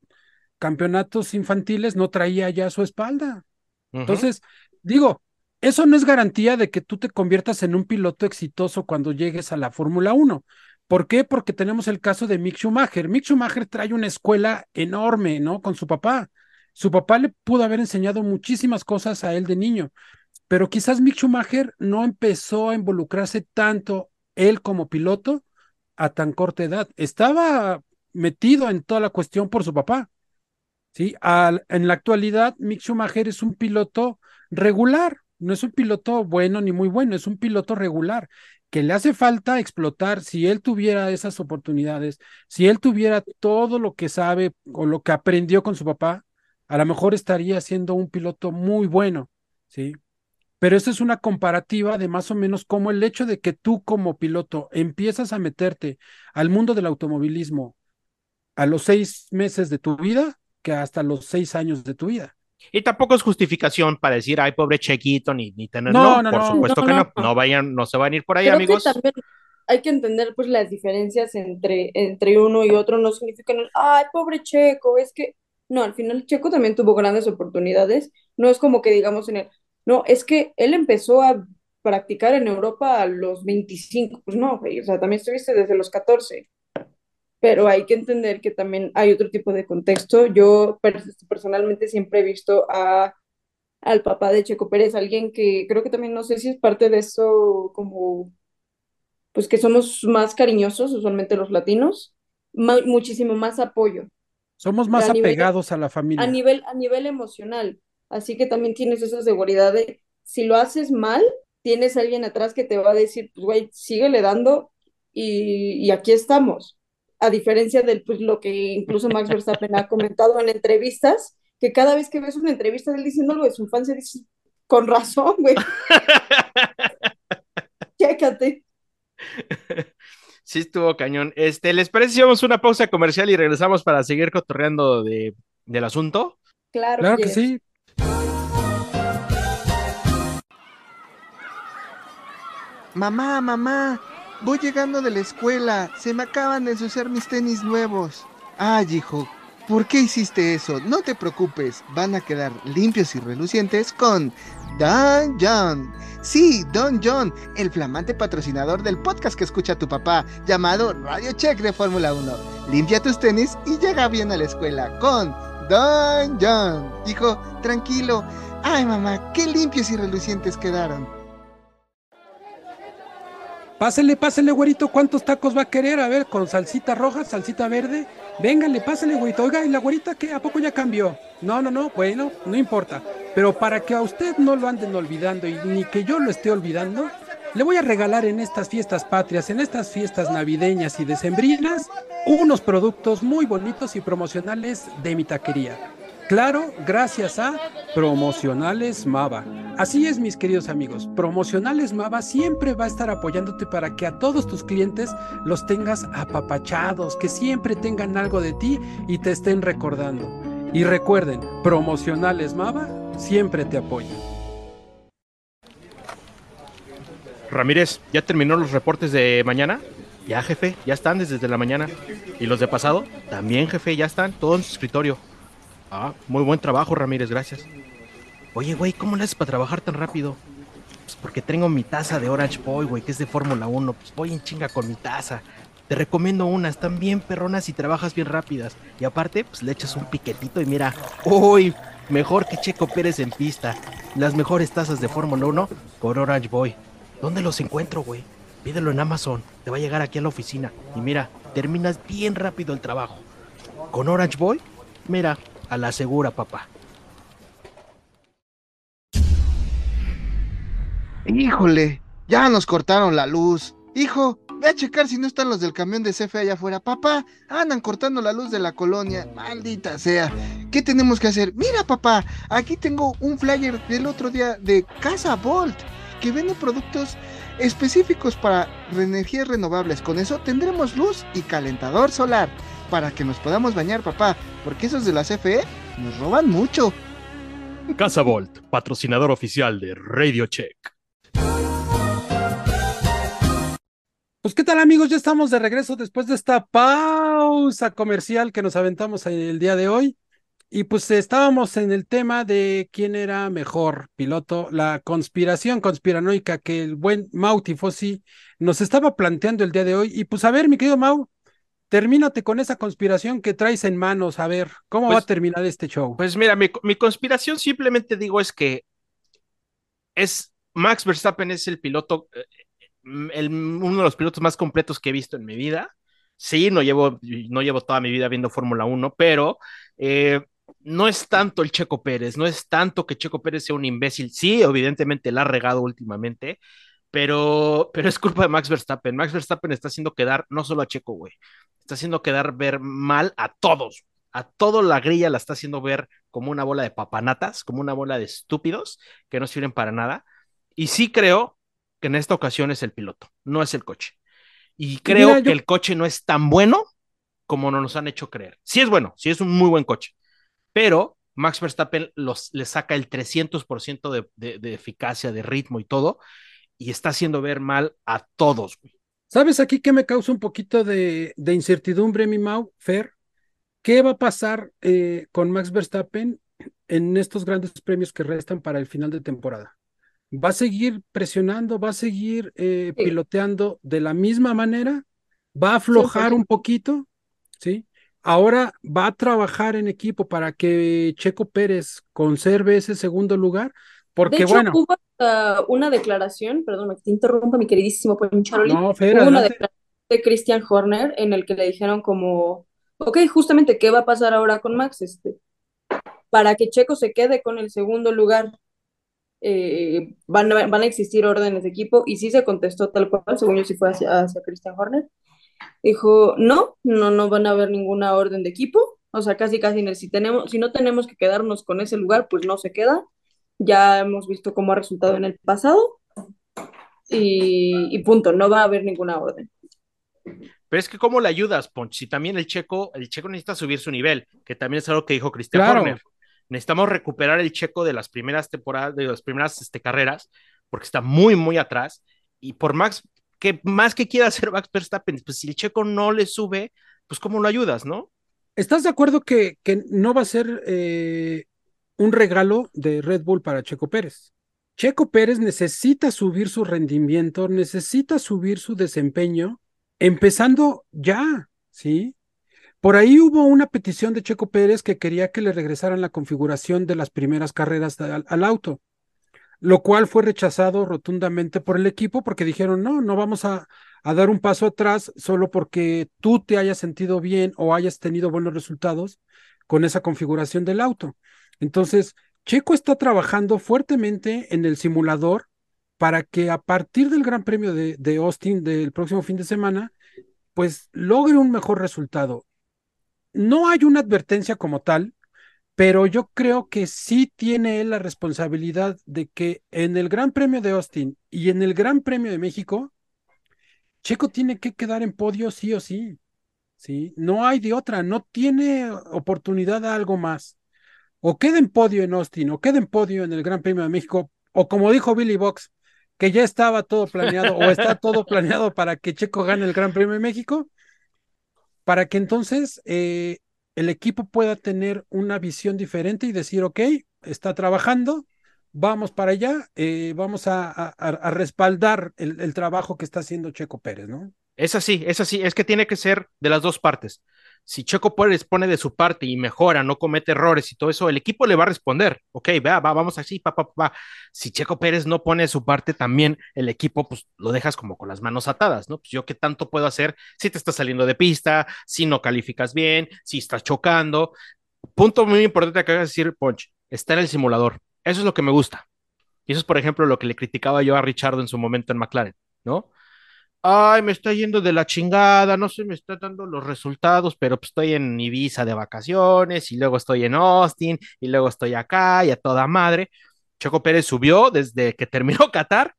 campeonatos infantiles no traía ya a su espalda? Entonces, digo, eso no es garantía de que tú te conviertas en un piloto exitoso cuando llegues a la Fórmula 1. ¿Por qué? Porque tenemos el caso de Mick Schumacher. Mick Schumacher trae una escuela enorme, ¿no? Con su papá. Su papá le pudo haber enseñado muchísimas cosas a él de niño, pero quizás Mick Schumacher no empezó a involucrarse tanto él como piloto a tan corta edad. Estaba metido en toda la cuestión por su papá. ¿sí? En la actualidad, Mick Schumacher es un piloto regular, no es un piloto bueno ni muy bueno, es un piloto regular que le hace falta explotar si él tuviera esas oportunidades, si él tuviera todo lo que sabe o lo que aprendió con su papá, a lo mejor estaría siendo un piloto muy bueno, ¿sí? Pero esa es una comparativa de más o menos como el hecho de que tú como piloto empiezas a meterte al mundo del automovilismo a los seis meses de tu vida que hasta los seis años de tu vida. Y tampoco es justificación para decir, ay, pobre Chequito, ni, ni tener. No, No, no, por no, supuesto que no. no. Vayan, no se van a ir por ahí, Creo amigos. que también hay que entender pues las diferencias entre, entre uno y otro, no significan, ay, pobre Checo, es que, no, al final Checo también tuvo grandes oportunidades, no es como que digamos en el, no, es que él empezó a practicar en Europa a los 25, pues no, o sea, también estuviste desde los 14, pero hay que entender que también hay otro tipo de contexto, yo per- personalmente siempre he visto a al papá de Checo Pérez, alguien que creo que también no sé si es parte de eso como pues que somos más cariñosos, usualmente los latinos, ma- muchísimo más apoyo Somos más A nivel- apegados a la a familia. nivel, a nivel emocional. Así que también tienes esa seguridad de si lo haces mal, tienes a alguien atrás que te va a decir, pues güey, síguele dando y, y aquí estamos. A diferencia de pues, lo que incluso Max Verstappen ha comentado en entrevistas, que cada vez que ves una entrevista de él diciendo algo de su infancia, dices, con razón, güey, chécate. Sí, estuvo cañón. Este, ¿les parece si vamos a una pausa comercial y regresamos para seguir cotorreando de, del asunto? Claro, Claro que sí. Mamá, mamá, voy llegando de la escuela. Se me acaban de ensuciar mis tenis nuevos. Ay, hijo, ¿por qué hiciste eso? No te preocupes, van a quedar limpios y relucientes con Don John. Sí, Don John, el flamante patrocinador del podcast que escucha tu papá, llamado Radio Check de Fórmula 1. Limpia tus tenis y llega bien a la escuela con Don John. Hijo, tranquilo. Ay, mamá, qué limpios y relucientes quedaron. Pásele, pásele, güerito, ¿cuántos tacos va a querer? A ver, con salsita roja, salsita verde. Véngale, pásele, güerito. Oiga, ¿y la güerita qué? ¿A poco ya cambió? No, no, no, bueno, no importa. Pero para que a usted no lo anden olvidando y ni que yo lo esté olvidando, le voy a regalar en estas fiestas patrias, en estas fiestas navideñas y decembrinas, unos productos muy bonitos y promocionales de mi taquería. Claro, gracias a Promocionales Mava. Así es, mis queridos amigos. Promocionales Mava siempre va a estar apoyándote para que a todos tus clientes los tengas apapachados, que siempre tengan algo de ti y te estén recordando. Y recuerden, Promocionales Mava siempre te apoyan. Ramírez, ¿ya terminó los reportes de mañana? Ya, jefe, ya están desde la mañana. ¿Y los de pasado? También, jefe, ya están, todo en su escritorio. Ah, muy buen trabajo, Ramírez, gracias. Oye, güey, ¿cómo le haces para trabajar tan rápido? Pues porque tengo mi taza de Orange Boy, güey, que es de Fórmula 1. Pues voy en chinga con mi taza. Te recomiendo una, están bien perronas y trabajas bien rápidas. Y aparte, pues le echas un piquetito y mira, uy, mejor que Checo Pérez en pista. Las mejores tazas de Fórmula 1 con Orange Boy. ¿Dónde los encuentro, güey? Pídelo en Amazon. Te va a llegar aquí a la oficina. Y mira, terminas bien rápido el trabajo. Con Orange Boy, mira, a la segura, papá. Híjole, ya nos cortaron la luz. Hijo, ve a checar si no están los del camión de CFE allá afuera. Papá, andan cortando la luz de la colonia. Maldita sea. ¿Qué tenemos que hacer? Mira, papá, aquí tengo un flyer del otro día de Casa Volt, que vende productos específicos para energías renovables. Con eso tendremos luz y calentador solar para que nos podamos bañar, papá, porque esos de la CFE nos roban mucho. Casa Volt, patrocinador oficial de Radio Check. Pues qué tal amigos, ya estamos de regreso después de esta pausa comercial que nos aventamos el día de hoy. Y pues estábamos en el tema de quién era mejor piloto, la conspiración conspiranoica que el buen Mau Tifosi nos estaba planteando el día de hoy. Y pues a ver, mi querido Mau, termínate con esa conspiración que traes en manos. A ver, ¿cómo va a Pues- terminar este show? Pues mira, mi, mi conspiración simplemente digo es que es Max Verstappen es el piloto, eh, el- uno de los pilotos más completos que he visto en mi vida. Sí, no llevo, no llevo toda mi vida viendo Fórmula 1, pero eh, no es tanto el Checo Pérez, no es tanto que Checo Pérez sea un imbécil. Sí, evidentemente la ha regado últimamente, pero, pero es culpa de Max Verstappen. Max Verstappen está haciendo quedar no solo a Checo, güey, está haciendo quedar ver mal a todos. A toda la grilla la está haciendo ver como una bola de papanatas, como una bola de estúpidos que no sirven para nada. Y sí creo que en esta ocasión es el piloto, no es el coche. Y creo Mira, yo- que el coche no es tan bueno como nos han hecho creer. Sí es bueno, sí es un muy buen coche, pero Max Verstappen los, le saca el 300% de, de, de eficacia, de ritmo y todo, y está haciendo ver mal a todos. güey. ¿Sabes aquí qué me causa un poquito de, de incertidumbre, mi Mau, Fer? ¿Qué va a pasar eh, con Max Verstappen en estos grandes premios que restan para el final de temporada? ¿Va a seguir presionando? ¿Va a seguir eh, Sí. piloteando de la misma manera? ¿Va a aflojar 100%. un poquito? ¿Sí? Ahora va a trabajar en equipo para que Checo Pérez conserve ese segundo lugar, porque de hecho, bueno, hubo hasta una declaración, perdón, me te interrumpa mi queridísimo Poncharoli, no, Fer, hubo una declaración de Christian Horner en el que le dijeron como, ok, justamente, ¿qué va a pasar ahora con Max? Este, para que Checo se quede con el segundo lugar, eh, van, a, van a existir órdenes de equipo, y sí se contestó tal cual, según yo sí fue hacia, hacia Christian Horner. Dijo, no, no, no van a haber ninguna orden de equipo, o sea, casi, casi, si tenemos, si no tenemos que quedarnos con ese lugar, pues no se queda. Ya hemos visto cómo ha resultado en el pasado, y, y punto, no va a haber ninguna orden. Pero es que ¿cómo le ayudas, Ponch? Si también el checo, el checo necesita subir su nivel, que también es algo que dijo Cristian Claro. Horner. Necesitamos recuperar el checo de las primeras temporadas, de las primeras este, carreras, porque está muy, muy atrás. Y por Max, que más que quiera hacer Max Verstappen, pues si el checo no le sube, pues ¿cómo lo ayudas, no? ¿Estás de acuerdo que, que no va a ser eh, un regalo de Red Bull para Checo Pérez? Checo Pérez necesita subir su rendimiento, necesita subir su desempeño, empezando ya, ¿sí? Por ahí hubo una petición de Checo Pérez que quería que le regresaran la configuración de las primeras carreras al, al auto, lo cual fue rechazado rotundamente por el equipo porque dijeron, no, no vamos a, a dar un paso atrás solo porque tú te hayas sentido bien o hayas tenido buenos resultados con esa configuración del auto. Entonces, Checo está trabajando fuertemente en el simulador para que a partir del Gran Premio de, de Austin del próximo fin de semana, pues logre un mejor resultado. No hay una advertencia como tal, pero yo creo que sí tiene él la responsabilidad de que en el Gran Premio de Austin y en el Gran Premio de México, Checo tiene que quedar en podio sí o sí. Sí, no hay de otra, no tiene oportunidad a algo más. O queda en podio en Austin, o queda en podio en el Gran Premio de México, o como dijo Billy Box, que ya estaba todo planeado, o está todo planeado para que Checo gane el Gran Premio de México, para que entonces eh, el equipo pueda tener una visión diferente y decir, ok, está trabajando, vamos para allá, eh, vamos a, respaldar el, el, trabajo que está haciendo Checo Pérez, ¿no? Es así, es así, es que tiene que ser de las dos partes. Si Checo Pérez pone de su parte y mejora, no comete errores y todo eso, el equipo le va a responder. Ok, va, va, vamos así, pa, pa, pa. Si Checo Pérez no pone de su parte, también el equipo, pues lo dejas como con las manos atadas, ¿no? Pues yo qué tanto puedo hacer si te estás saliendo de pista, si no calificas bien, si estás chocando. Punto muy importante que hagas decir, Ponch, está en el simulador. Eso es lo que me gusta. Y eso es, por ejemplo, lo que le criticaba yo a Richardo en su momento en McLaren, ¿no? Ay, me está yendo de la chingada, no sé, me está dando los resultados, pero pues estoy en Ibiza de vacaciones y luego estoy en Austin y luego estoy acá y a toda madre. Choco Pérez subió desde que terminó Qatar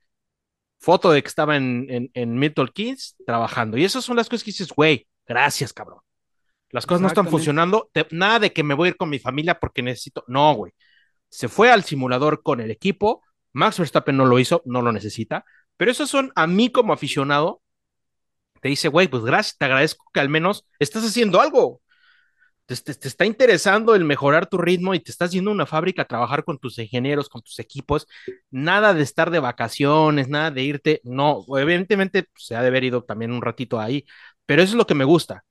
foto de que estaba en, en, en Milton Keynes trabajando. Y esas son las cosas que dices, güey, gracias, cabrón. Las cosas no están funcionando. te- nada de que me voy a ir con mi familia porque necesito. No, güey. Se fue al simulador con el equipo. Max Verstappen no lo hizo, no lo necesita. Pero esos son a mí como aficionado. Te dice, güey, pues gracias, te agradezco que al menos estás haciendo algo. Te, está interesando el mejorar tu ritmo y te estás yendo a una fábrica a trabajar con tus ingenieros, con tus equipos. Nada de estar de vacaciones, nada de irte. No, evidentemente pues, se ha de haber ido también un ratito ahí. Pero eso es lo que me gusta.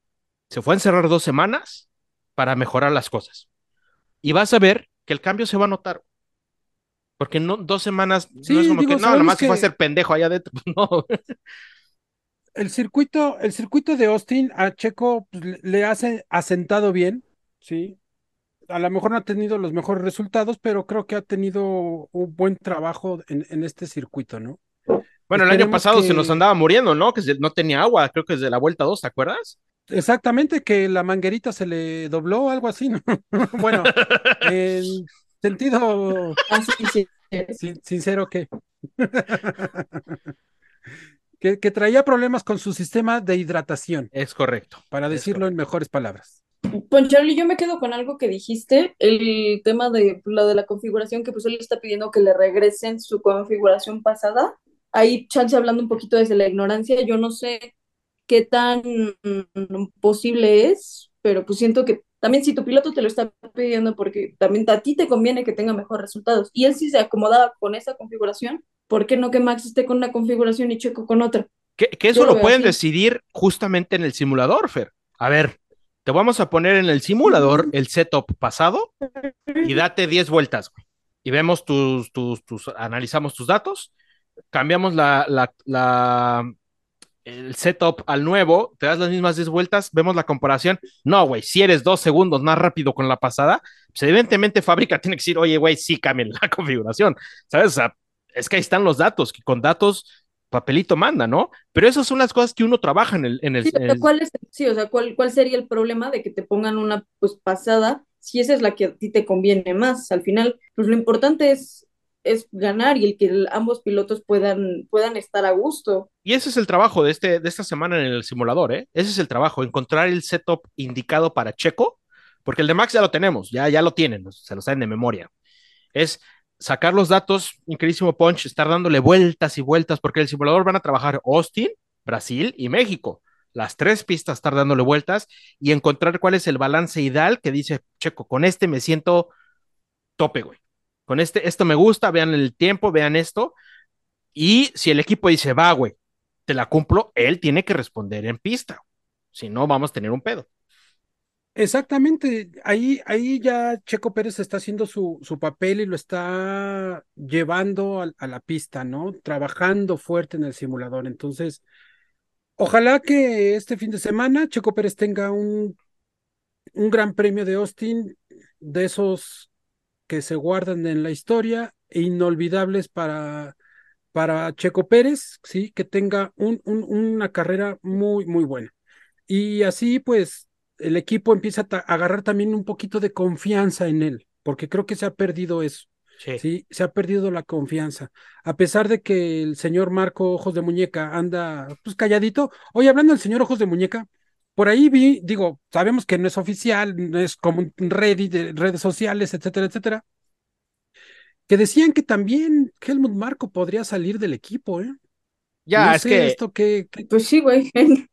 Se fue a encerrar dos semanas para mejorar las cosas. Y vas a ver que el cambio se va a notar. Porque no, dos semanas Sí, no es como digo, que no, sabemos nomás se fue a que- hacer pendejo allá adentro. No, El circuito, el circuito de Austin a Checo pues, le, hace asentado bien, sí. A lo mejor no ha tenido los mejores resultados, pero creo que ha tenido un buen trabajo en, en este circuito, ¿no? Bueno, el año pasado se que- nos andaba muriendo, ¿no? Que no tenía agua, creo que desde la vuelta 2, ¿te acuerdas? Exactamente, que la manguerita se le dobló o algo así, ¿no? Bueno, en sentido Así sí. sin- sincero que... que que traía problemas con su sistema de hidratación, Es correcto. para decirlo en mejores palabras. Poncharli, yo me quedo con algo que dijiste, el tema de lo de la configuración, que pues él está pidiendo que le regresen su configuración pasada. Ahí, chance hablando un poquito desde la ignorancia, yo no sé qué tan mm, posible es, pero pues siento que también si tu piloto te lo está pidiendo porque también a ti te conviene que tenga mejores resultados. Y él sí se acomodaba con esa configuración, ¿por qué no que Max esté con una configuración y Checo con otra? Que, que eso Yo lo pueden así. decidir justamente en el simulador, Fer. A ver, te vamos a poner en el simulador el setup pasado y date 10 vueltas, güey. Y vemos tus, tus, tus, analizamos tus datos, cambiamos la, la, la, el setup al nuevo, te das las mismas 10 vueltas, vemos la comparación. No, güey, si eres dos segundos más rápido con la pasada, pues evidentemente fábrica tiene que decir, oye, güey, sí cambien la configuración, ¿sabes? O sea, es que ahí están los datos, que con datos papelito manda, ¿no? Pero esas son las cosas que uno trabaja en el... En el, Sí, en pero el- ¿cuál es, sí, o sea, ¿cuál, cuál sería el problema de que te pongan una pues pasada si esa es la que a ti te conviene más? Al final, pues lo importante es, es ganar y el que ambos pilotos puedan, puedan estar a gusto. Y ese es el trabajo de, este, de esta semana en el simulador, ¿eh? Ese es el trabajo, encontrar el setup indicado para Checo, porque el de Max ya lo tenemos, ya, ya lo tienen, se lo saben de memoria. Es sacar los datos, increísimo punch, estar dándole vueltas y vueltas, porque el simulador van a trabajar Austin, Brasil y México. Las tres pistas estar dándole vueltas y encontrar cuál es el balance ideal que dice Checo, con este me siento tope, güey. Con este, esto me gusta, vean el tiempo, vean esto. Y si el equipo dice, va, güey, te la cumplo, él tiene que responder en pista. Si no, vamos a tener un pedo. Exactamente, ahí, ahí ya Checo Pérez está haciendo su, su papel y lo está llevando a, la pista, ¿no? Trabajando fuerte en el simulador. Entonces, ojalá que este fin de semana Checo Pérez tenga un, un gran premio de Austin, de esos que se guardan en la historia e inolvidables para, para Checo Pérez, sí, que tenga un, un- una carrera muy, muy buena. Y así, pues, el equipo empieza a agarrar también un poquito de confianza en él, porque creo que se ha perdido eso, Sí. sí, se ha perdido la confianza. A pesar de que el señor Marco Ojos de Muñeca anda, pues, calladito. Oye, hablando del señor Ojos de Muñeca, por ahí vi, digo, sabemos que no es oficial, no es como un Reddit, de redes sociales, etcétera, etcétera, que decían que también Helmut Marco podría salir del equipo, ¿eh? Ya, No es sé que esto que, que- Pues sí, güey, en,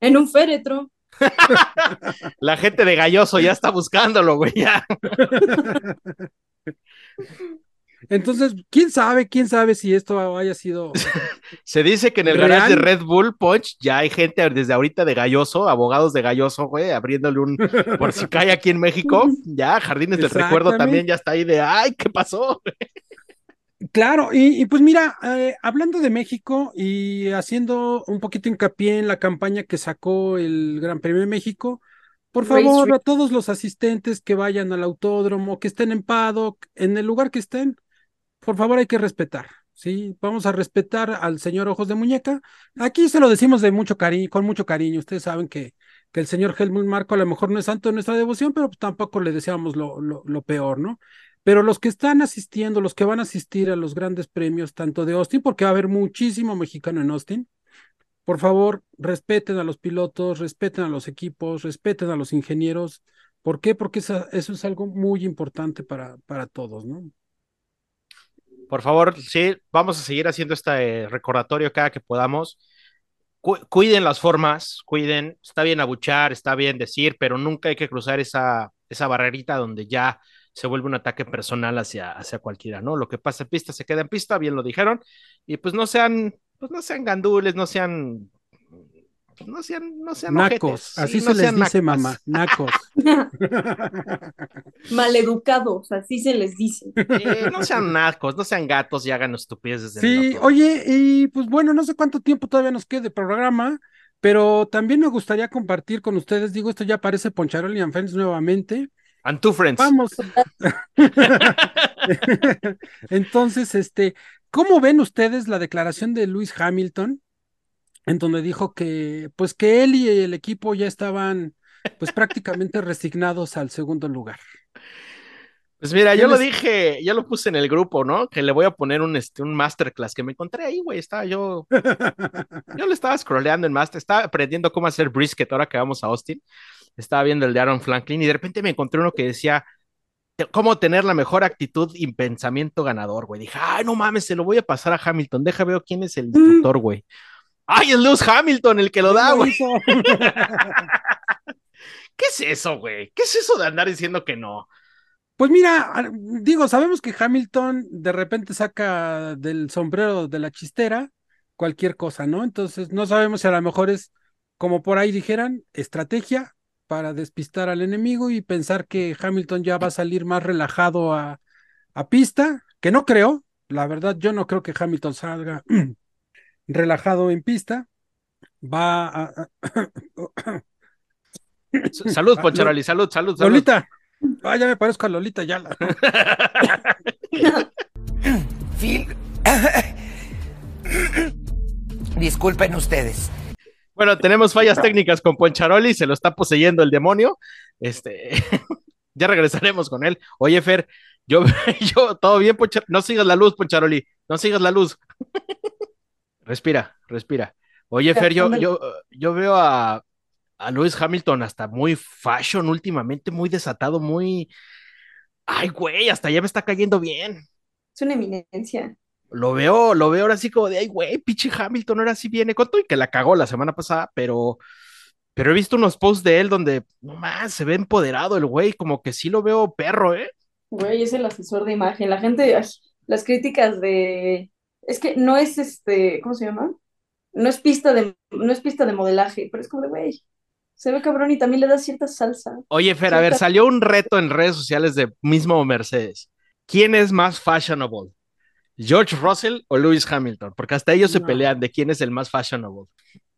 en un féretro. la gente de Galloso ya está buscándolo, güey. Ya. Entonces, quién sabe, quién sabe si esto haya sido. Se dice que en el ¿Real? garage de Red Bull Punch ya hay gente desde ahorita de Galloso, abogados de Galloso, güey, abriéndole un. Por si cae aquí en México, ya Jardines del Recuerdo también ya está ahí de. ¡Ay, qué pasó! Claro, y, y pues mira, eh, hablando de México y haciendo un poquito hincapié en la campaña que sacó el Gran Premio de México, por favor, a todos los asistentes que vayan al autódromo, que estén en paddock, en el lugar que estén, por favor hay que respetar, ¿sí? Vamos a respetar al señor Ojos de Muñeca. Aquí se lo decimos de mucho cariño, con mucho cariño. Ustedes saben que, que el señor Helmut Marco a lo mejor no es santo de nuestra devoción, pero tampoco le deseamos lo, lo, peor, ¿no? Pero los que están asistiendo, los que van a asistir a los grandes premios, tanto de Austin, porque va a haber muchísimo mexicano en Austin, por favor, respeten a los pilotos, respeten a los equipos, respeten a los ingenieros. ¿Por qué? Porque esa- eso es algo muy importante para, para todos, ¿no? Por favor, sí, vamos a seguir haciendo este recordatorio cada que podamos. Cu- cuiden las formas, cuiden, está bien abuchar, está bien decir, pero nunca hay que cruzar esa, esa barrerita donde ya se vuelve un ataque personal hacia, hacia cualquiera, ¿no? Lo que pasa en pista se queda en pista, bien lo dijeron, y pues no sean, pues no sean gandules, no sean, no sean, no sean Nacos, ojetes, así sí, se no les dice, mamá, nacos. Maleducados, así se les dice. Eh, no sean nacos, no sean gatos y hagan estupideces. Sí, oye, y pues bueno, no sé cuánto tiempo todavía nos quede de programa, pero también me gustaría compartir con ustedes, digo, esto ya parece Poncharoli and Friends nuevamente. And two friends. Vamos. Entonces, este, ¿cómo ven ustedes la declaración de Lewis Hamilton? En donde dijo que, pues que él y el equipo ya estaban, pues prácticamente resignados al segundo lugar. Pues mira, ¿Qué yo lo dije, ya lo puse en el grupo, ¿no? Que le voy a poner un, este, un masterclass que me encontré ahí, güey. Estaba yo, yo le estaba scrolleando en master, estaba aprendiendo cómo hacer brisket ahora que vamos a Austin. Estaba viendo el de Aaron Franklin y de repente me encontré uno que decía cómo tener la mejor actitud y pensamiento ganador, güey. Dije, ay, no mames, se lo voy a pasar a Hamilton. Deja veo quién es el instructor, güey. Ay, es Lewis Hamilton el que lo da, güey. ¿Qué es eso, güey? ¿Qué es eso de andar diciendo que no? Pues mira, digo, sabemos que Hamilton de repente saca del sombrero de la chistera cualquier cosa, ¿no? Entonces no sabemos si a lo mejor es, como por ahí dijeran, estrategia para despistar al enemigo y pensar que Hamilton ya va a salir más relajado a, a pista, que no creo, la verdad yo no creo que Hamilton salga relajado en pista, va a... Salud, Ah, Poncharoli, salud, salud, salud. Lolita, ah, ya me parezco a Lolita ya. Phil. Disculpen ustedes. Bueno, tenemos fallas técnicas con Poncharoli, se lo está poseyendo el demonio. Este, ya regresaremos con él. Oye, Fer, yo, yo, todo bien, Ponchar- no sigas la luz, Poncharoli, no sigas la luz. Respira, respira. Oye, Fer, yo, yo, yo veo a, a Lewis Hamilton hasta muy fashion últimamente, muy desatado, muy. Ay, güey, hasta ya me está cayendo bien. Es una eminencia. Lo veo, lo veo ahora así como de, ay, güey, pinche Hamilton, ahora sí viene con todo y que la cagó la semana pasada, pero, pero he visto unos posts de él donde, no más, se ve empoderado el güey, como que sí lo veo perro, ¿eh? Güey, es el asesor de imagen. La gente, ay, las críticas de. Es que no es este. ¿Cómo se llama? No es pista de, no es pista de modelaje, pero es como de, güey, se ve cabrón y también le da cierta salsa. Oye, Fer, a ver, salió un reto en redes sociales de mismo Mercedes. ¿Quién es más fashionable? ¿George Russell o Lewis Hamilton? Porque hasta ellos se No. pelean de quién es el más fashionable.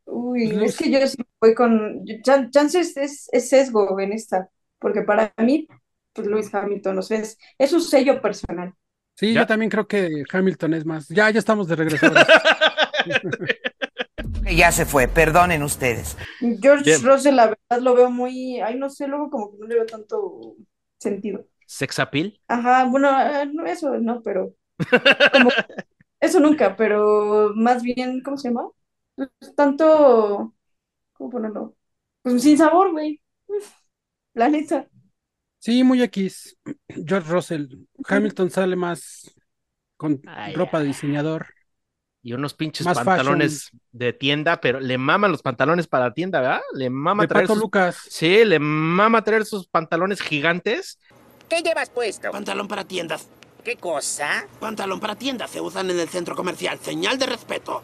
Uy, Pues es que yo sí voy con. chan- Chances es, es sesgo en esta, porque para mí, pues Lewis Hamilton, o sea, es, es un sello personal. Sí, ¿Ya? yo también creo que Hamilton es más. Ya, ya estamos de regreso. Ya se fue, perdonen ustedes. George Bien. Russell, la verdad, lo veo muy. Ay, no sé, luego como que no le veo tanto sentido. ¿Sex appeal? Ajá, bueno, no, eso no, pero. como- eso nunca, pero más bien, ¿cómo se llama? Pues tanto. ¿Cómo ponerlo? Pues sin sabor, güey. La neta. Sí, muy X. George Russell. Hamilton sale más con Ay, ropa de diseñador. Y unos pinches Más pantalones de tienda, pero le maman los pantalones para tienda, ¿verdad? Le mama De traer Paco sus- Lucas. Sí, le mama traer sus pantalones gigantes. ¿Qué llevas puesto? Pantalón para tiendas. ¿Qué cosa? Pantalón para tiendas. Se usan en el centro comercial. Señal de respeto.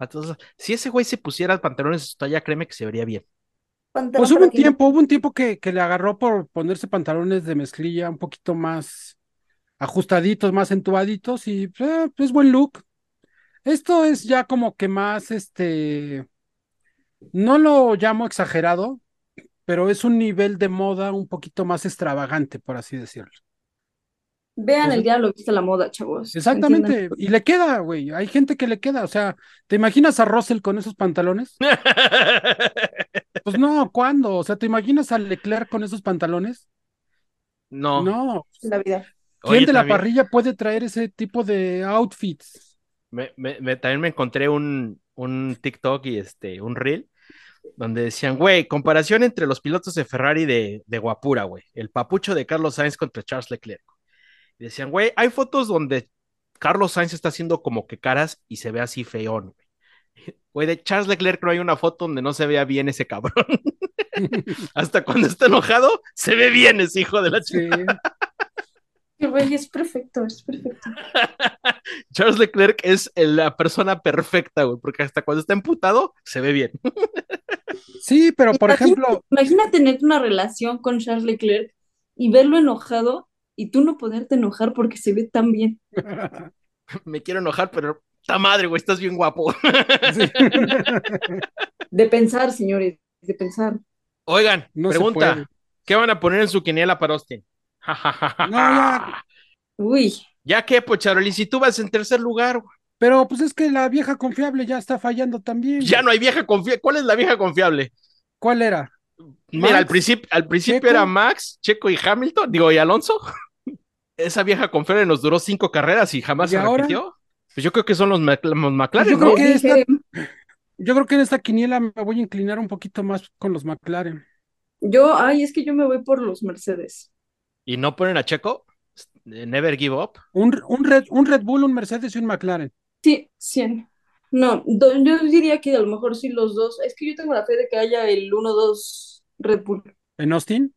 Entonces, si ese güey se pusiera pantalones de su talla, créeme que se vería bien. Pantalón Pues hubo un tiempo, hubo un tiempo que, que le agarró por ponerse pantalones de mezclilla un poquito más ajustaditos, más entubaditos y eh, es buen look. Esto es ya como que más, este, no lo llamo exagerado, pero es un nivel de moda un poquito más extravagante, por así decirlo. Vean el Entonces- diablo viste la moda, chavos. Exactamente, y le queda, güey, hay gente que le queda, o sea, ¿te imaginas a Russell con esos pantalones? Pues no, ¿cuándo? O sea, ¿te imaginas a Leclerc con esos pantalones? no, No, La vida. ¿Quién Oye, de la también- parrilla puede traer ese tipo de outfits? Me, me- me- también me encontré un, un TikTok y este, un reel donde decían, güey, comparación entre los pilotos de Ferrari de, de Guapura, güey. El papucho de Carlos Sainz contra Charles Leclerc. Y decían, güey, hay fotos donde Carlos Sainz está haciendo como que caras y se ve así feón, güey. Güey, de Charles Leclerc no hay una foto donde no se vea bien ese cabrón. Hasta cuando está enojado, se ve bien ese hijo de la chica. Sí. Güey, es perfecto, es perfecto. Charles Leclerc es la persona perfecta, güey, porque hasta cuando está emputado, se ve bien. Sí, pero por Imagina- ejemplo, Imagina tener una relación con Charles Leclerc y verlo enojado y tú no poderte enojar porque se ve tan bien. Me quiero enojar, pero ¡ta madre, güey! Estás bien guapo. sí. De pensar, señores, de pensar. Oigan, No pregunta. ¿qué van a poner en su quiniela para Austin? No, ya. Uy, ¿Ya qué, Pocharoli? Si tú vas en tercer lugar, güey, Pero pues es que la vieja confiable ya está fallando también. ya no hay vieja confiable. ¿Cuál es la vieja confiable? ¿Cuál era? Mira, al Max, principio, al principio Checo. era Max, Checo y Hamilton, digo, y Alonso. Esa vieja confiable nos duró cinco carreras y jamás ¿Y se ahora? repitió. Pues yo creo que son los, los McLaren, Yo ¿no? creo que les dije, Yo creo que en esta quiniela me voy a inclinar un poquito más con los McLaren. yo, ay, es que yo me voy por los Mercedes. Y no ponen a Checo. Never give up. Un, un, Red, un Red Bull, un Mercedes y un McLaren. Sí, 100. No, do- yo diría que a lo mejor sí los dos. Es que yo tengo la fe de que haya el 1-2 Red Bull. ¿En Austin?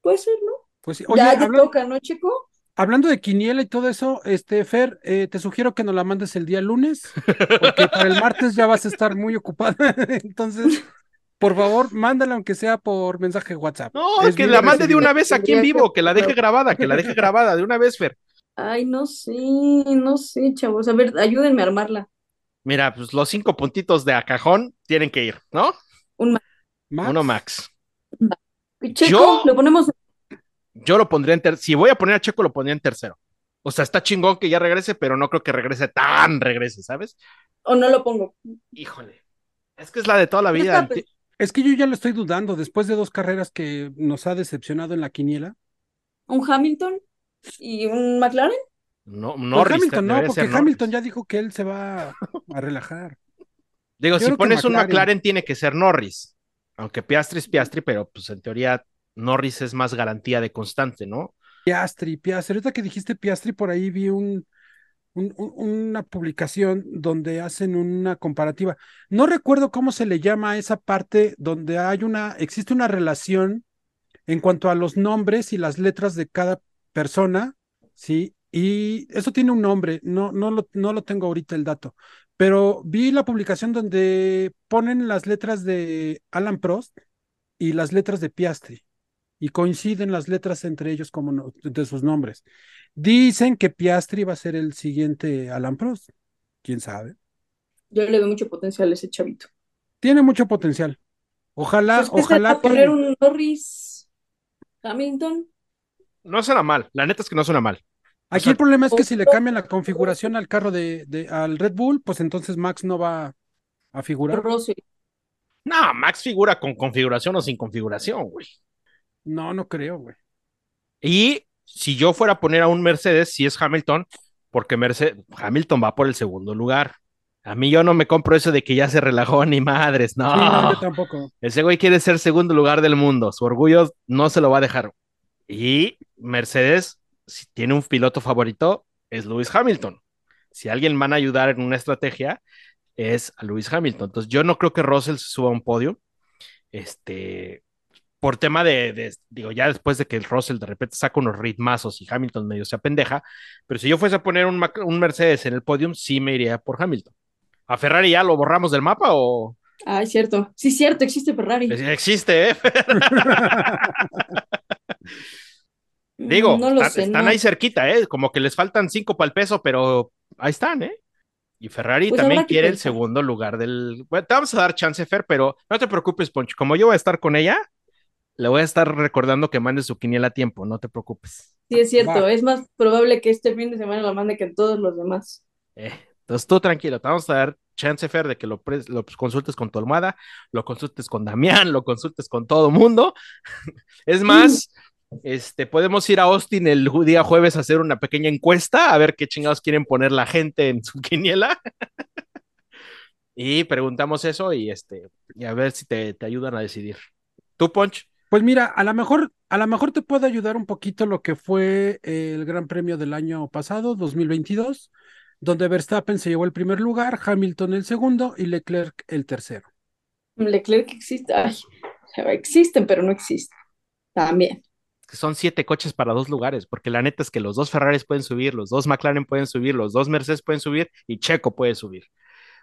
Puede ser, ¿no? Pues sí. Oye, ya te habla- toca, ¿no, Checo? Hablando de quiniela y todo eso, este, Fer, eh, te sugiero que nos la mandes el día lunes, porque para el martes ya vas a estar muy ocupada. Entonces, por favor, mándala aunque sea por mensaje WhatsApp. No, Es que la mande de una vez aquí en vivo, que la deje grabada, que la deje grabada de una vez, Fer. Ay, no sé, no sé, chavos. A ver, ayúdenme a armarla. Mira, pues los cinco puntitos de a cajón tienen que ir, ¿no? Max, Uno max. Checo, ¿Yo? lo ponemos. Yo lo pondría en tercero. Si voy a poner a Checo, lo pondría en tercero. O sea, está chingón que ya regrese, pero no creo que regrese tan regrese, ¿sabes? O no lo pongo. Híjole. Es que es la de toda la vida. pues, Es que yo ya lo estoy dudando, después de dos carreras que nos ha decepcionado en la quiniela. Un Hamilton y un McLaren. No, Pues Norris. Hamilton no, porque Norris. Hamilton ya dijo que él se va a relajar. Digo, Yo si pones un McLaren. McLaren, tiene que ser Norris. Aunque Piastri es Piastri, pero pues en teoría Norris es más garantía de constante, ¿no? Piastri, Piastri. Ahorita que dijiste Piastri, por ahí vi un, un- un- una publicación donde hacen una comparativa. No recuerdo cómo se le llama esa parte donde hay una, existe una relación en cuanto a los nombres y las letras de cada persona, ¿sí? Y eso tiene un nombre, no, no lo, no lo tengo ahorita el dato, pero vi la publicación donde ponen las letras de Alan Prost y las letras de Piastri y coinciden las letras entre ellos como no- de sus nombres. Dicen que Piastri va a ser el siguiente Alan Prost. ¿Quién sabe? Yo le veo mucho potencial a ese chavito. Tiene mucho potencial. Ojalá, Pues, ¿qué ojalá será poner que un Norris Hamilton. No suena mal. La neta es que no suena mal. aquí sea, el problema es que si le cambian la configuración al carro de, de- al Red Bull, pues entonces Max no va a figurar. No, Max figura con configuración o sin configuración, güey. No, no creo, güey. Y si yo fuera a poner a un Mercedes, si es Hamilton, porque Mercedes, Hamilton va por el segundo lugar. A mí yo no me compro eso de que ya se relajó ni madres, no. Sí, no, yo tampoco. Ese güey quiere ser segundo lugar del mundo. Su orgullo no se lo va a dejar. Y Mercedes, si tiene un piloto favorito, es Lewis Hamilton. Si alguien van a ayudar en una estrategia, es a Lewis Hamilton. Entonces, yo no creo que Russell se suba a un podio. Este, por tema de, de- digo, ya después de que el Russell de repente saca unos ritmazos y Hamilton medio se apendeja, pero si yo fuese a poner un, Mercedes en el podium, sí me iría por Hamilton. ¿A Ferrari ya lo borramos del mapa o Ay, cierto. Sí, cierto, existe Ferrari. existe, eh? Digo, no están, sé, están no. ahí cerquita, ¿eh? Como que les faltan cinco para el peso, pero ahí están, ¿eh? Y Ferrari Pues también quiere el segundo lugar del. Bueno, te vamos a dar chance, Fer, pero no te preocupes, Poncho. Como yo voy a estar con ella, le voy a estar recordando que mande su quiniela a tiempo, no te preocupes. Sí, es cierto. Va. Es más probable que este fin de semana lo mande que todos los demás. Eh, entonces tú tranquilo, te vamos a dar chance, Fer, de que lo, pres- lo consultes con tu almohada, lo consultes con Damián, lo consultes con todo mundo. es más, Este, podemos ir a Austin el día jueves a hacer una pequeña encuesta, a ver qué chingados quieren poner la gente en su quiniela. y preguntamos eso y este, y a ver si te, te ayudan a decidir. ¿Tú, Ponch? Pues mira, a lo mejor, a lo mejor te puede ayudar un poquito lo que fue el Gran Premio del año pasado, 2022, donde Verstappen se llevó el primer lugar, Hamilton el segundo y Leclerc el tercero. Leclerc existe, ay, existen, pero no existen. También. que son siete coches para dos lugares, porque la neta es que los dos Ferraris pueden subir, los dos McLaren pueden subir, los dos Mercedes pueden subir y Checo puede subir.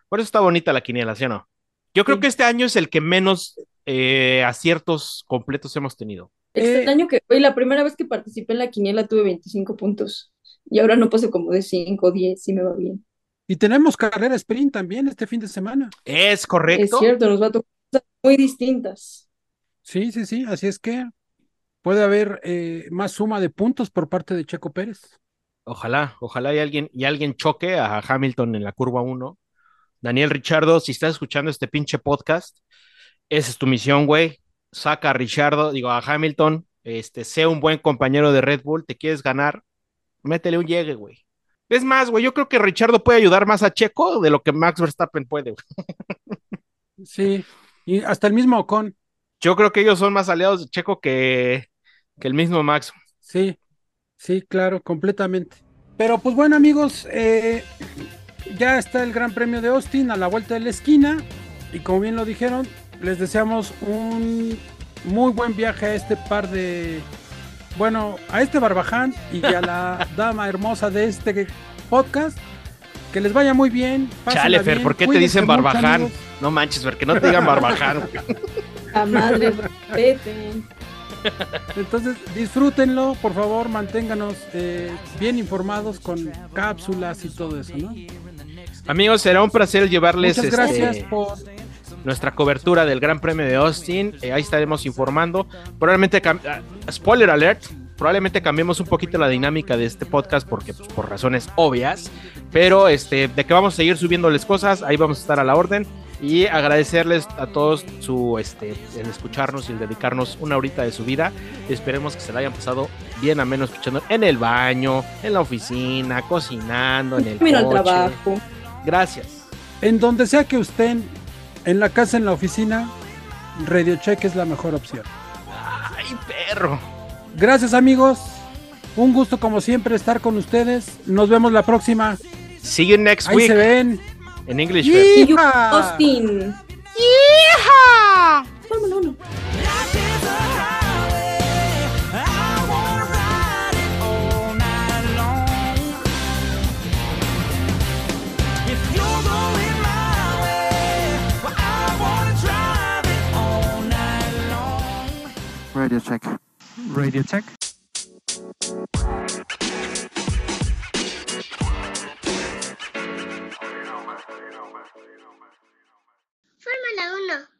Por eso está bonita la quiniela, ¿sí o no? Yo creo Sí. que este año es el que menos eh, aciertos completos hemos tenido. Este Eh, año que fue la primera vez que participé en la quiniela tuve 25 puntos. Y ahora no paso como de 5 o 10, si me va bien. Y tenemos carrera sprint también este fin de semana. Es Es correcto. cierto, nos va a tocar cosas muy distintas. Sí, sí, sí, así es que puede haber eh, más suma de puntos por parte de Checo Pérez. Ojalá, ojalá y alguien, y alguien choque a Hamilton en la curva 1. Daniel Richardo, si estás escuchando este pinche podcast, esa es tu misión, güey. Saca a Richardo, digo, a Hamilton, este, sea un buen compañero de Red Bull, te quieres ganar, métele un llegue, güey. Es más, güey, yo creo que Richardo puede ayudar más a Checo de lo que Max Verstappen puede, güey. Sí, y hasta el mismo Ocon. Yo creo que ellos son más aliados de Checo que, que el mismo Max. Sí, sí, claro, completamente. Pero pues bueno, amigos, eh, ya está el Gran Premio de Austin a la vuelta de la esquina. Y como bien lo dijeron, les deseamos un muy buen viaje a este par de. Bueno, a este Barbaján y a la dama hermosa de este podcast. Que les vaya muy bien. pásenla Chale, Fer, bien, ¿por qué te dicen Barbaján? No manches, Fer, que no te digan Barbaján. A madre, respeten. Entonces, disfrútenlo, por favor, manténganos eh, bien informados con cápsulas y todo eso, ¿no? Amigos, será un placer llevarles Muchas este, gracias por nuestra cobertura del Gran Premio de Austin. Eh, ahí estaremos informando. Probablemente, ah, spoiler alert, probablemente cambiemos un poquito la dinámica de este podcast porque pues, por razones obvias. Pero este, de que vamos a seguir subiéndoles cosas, ahí vamos a estar a la orden. Y agradecerles a todos su este, el escucharnos y el dedicarnos una horita de su vida. Esperemos que se la hayan pasado bien a menos escuchando en el baño, en la oficina, cocinando, en el al coche. trabajo. Gracias. En donde sea que estén, en la casa, en la oficina, Radiocheck es la mejor opción. ¡Ay, perro! Gracias, amigos. Un gusto, como siempre, estar con ustedes. Nos vemos la próxima. See you next Ahí week. se ven. En English. Austin. ¡Yeeha! Fórmula 1. Radio check. Radio Check. Fórmula 1.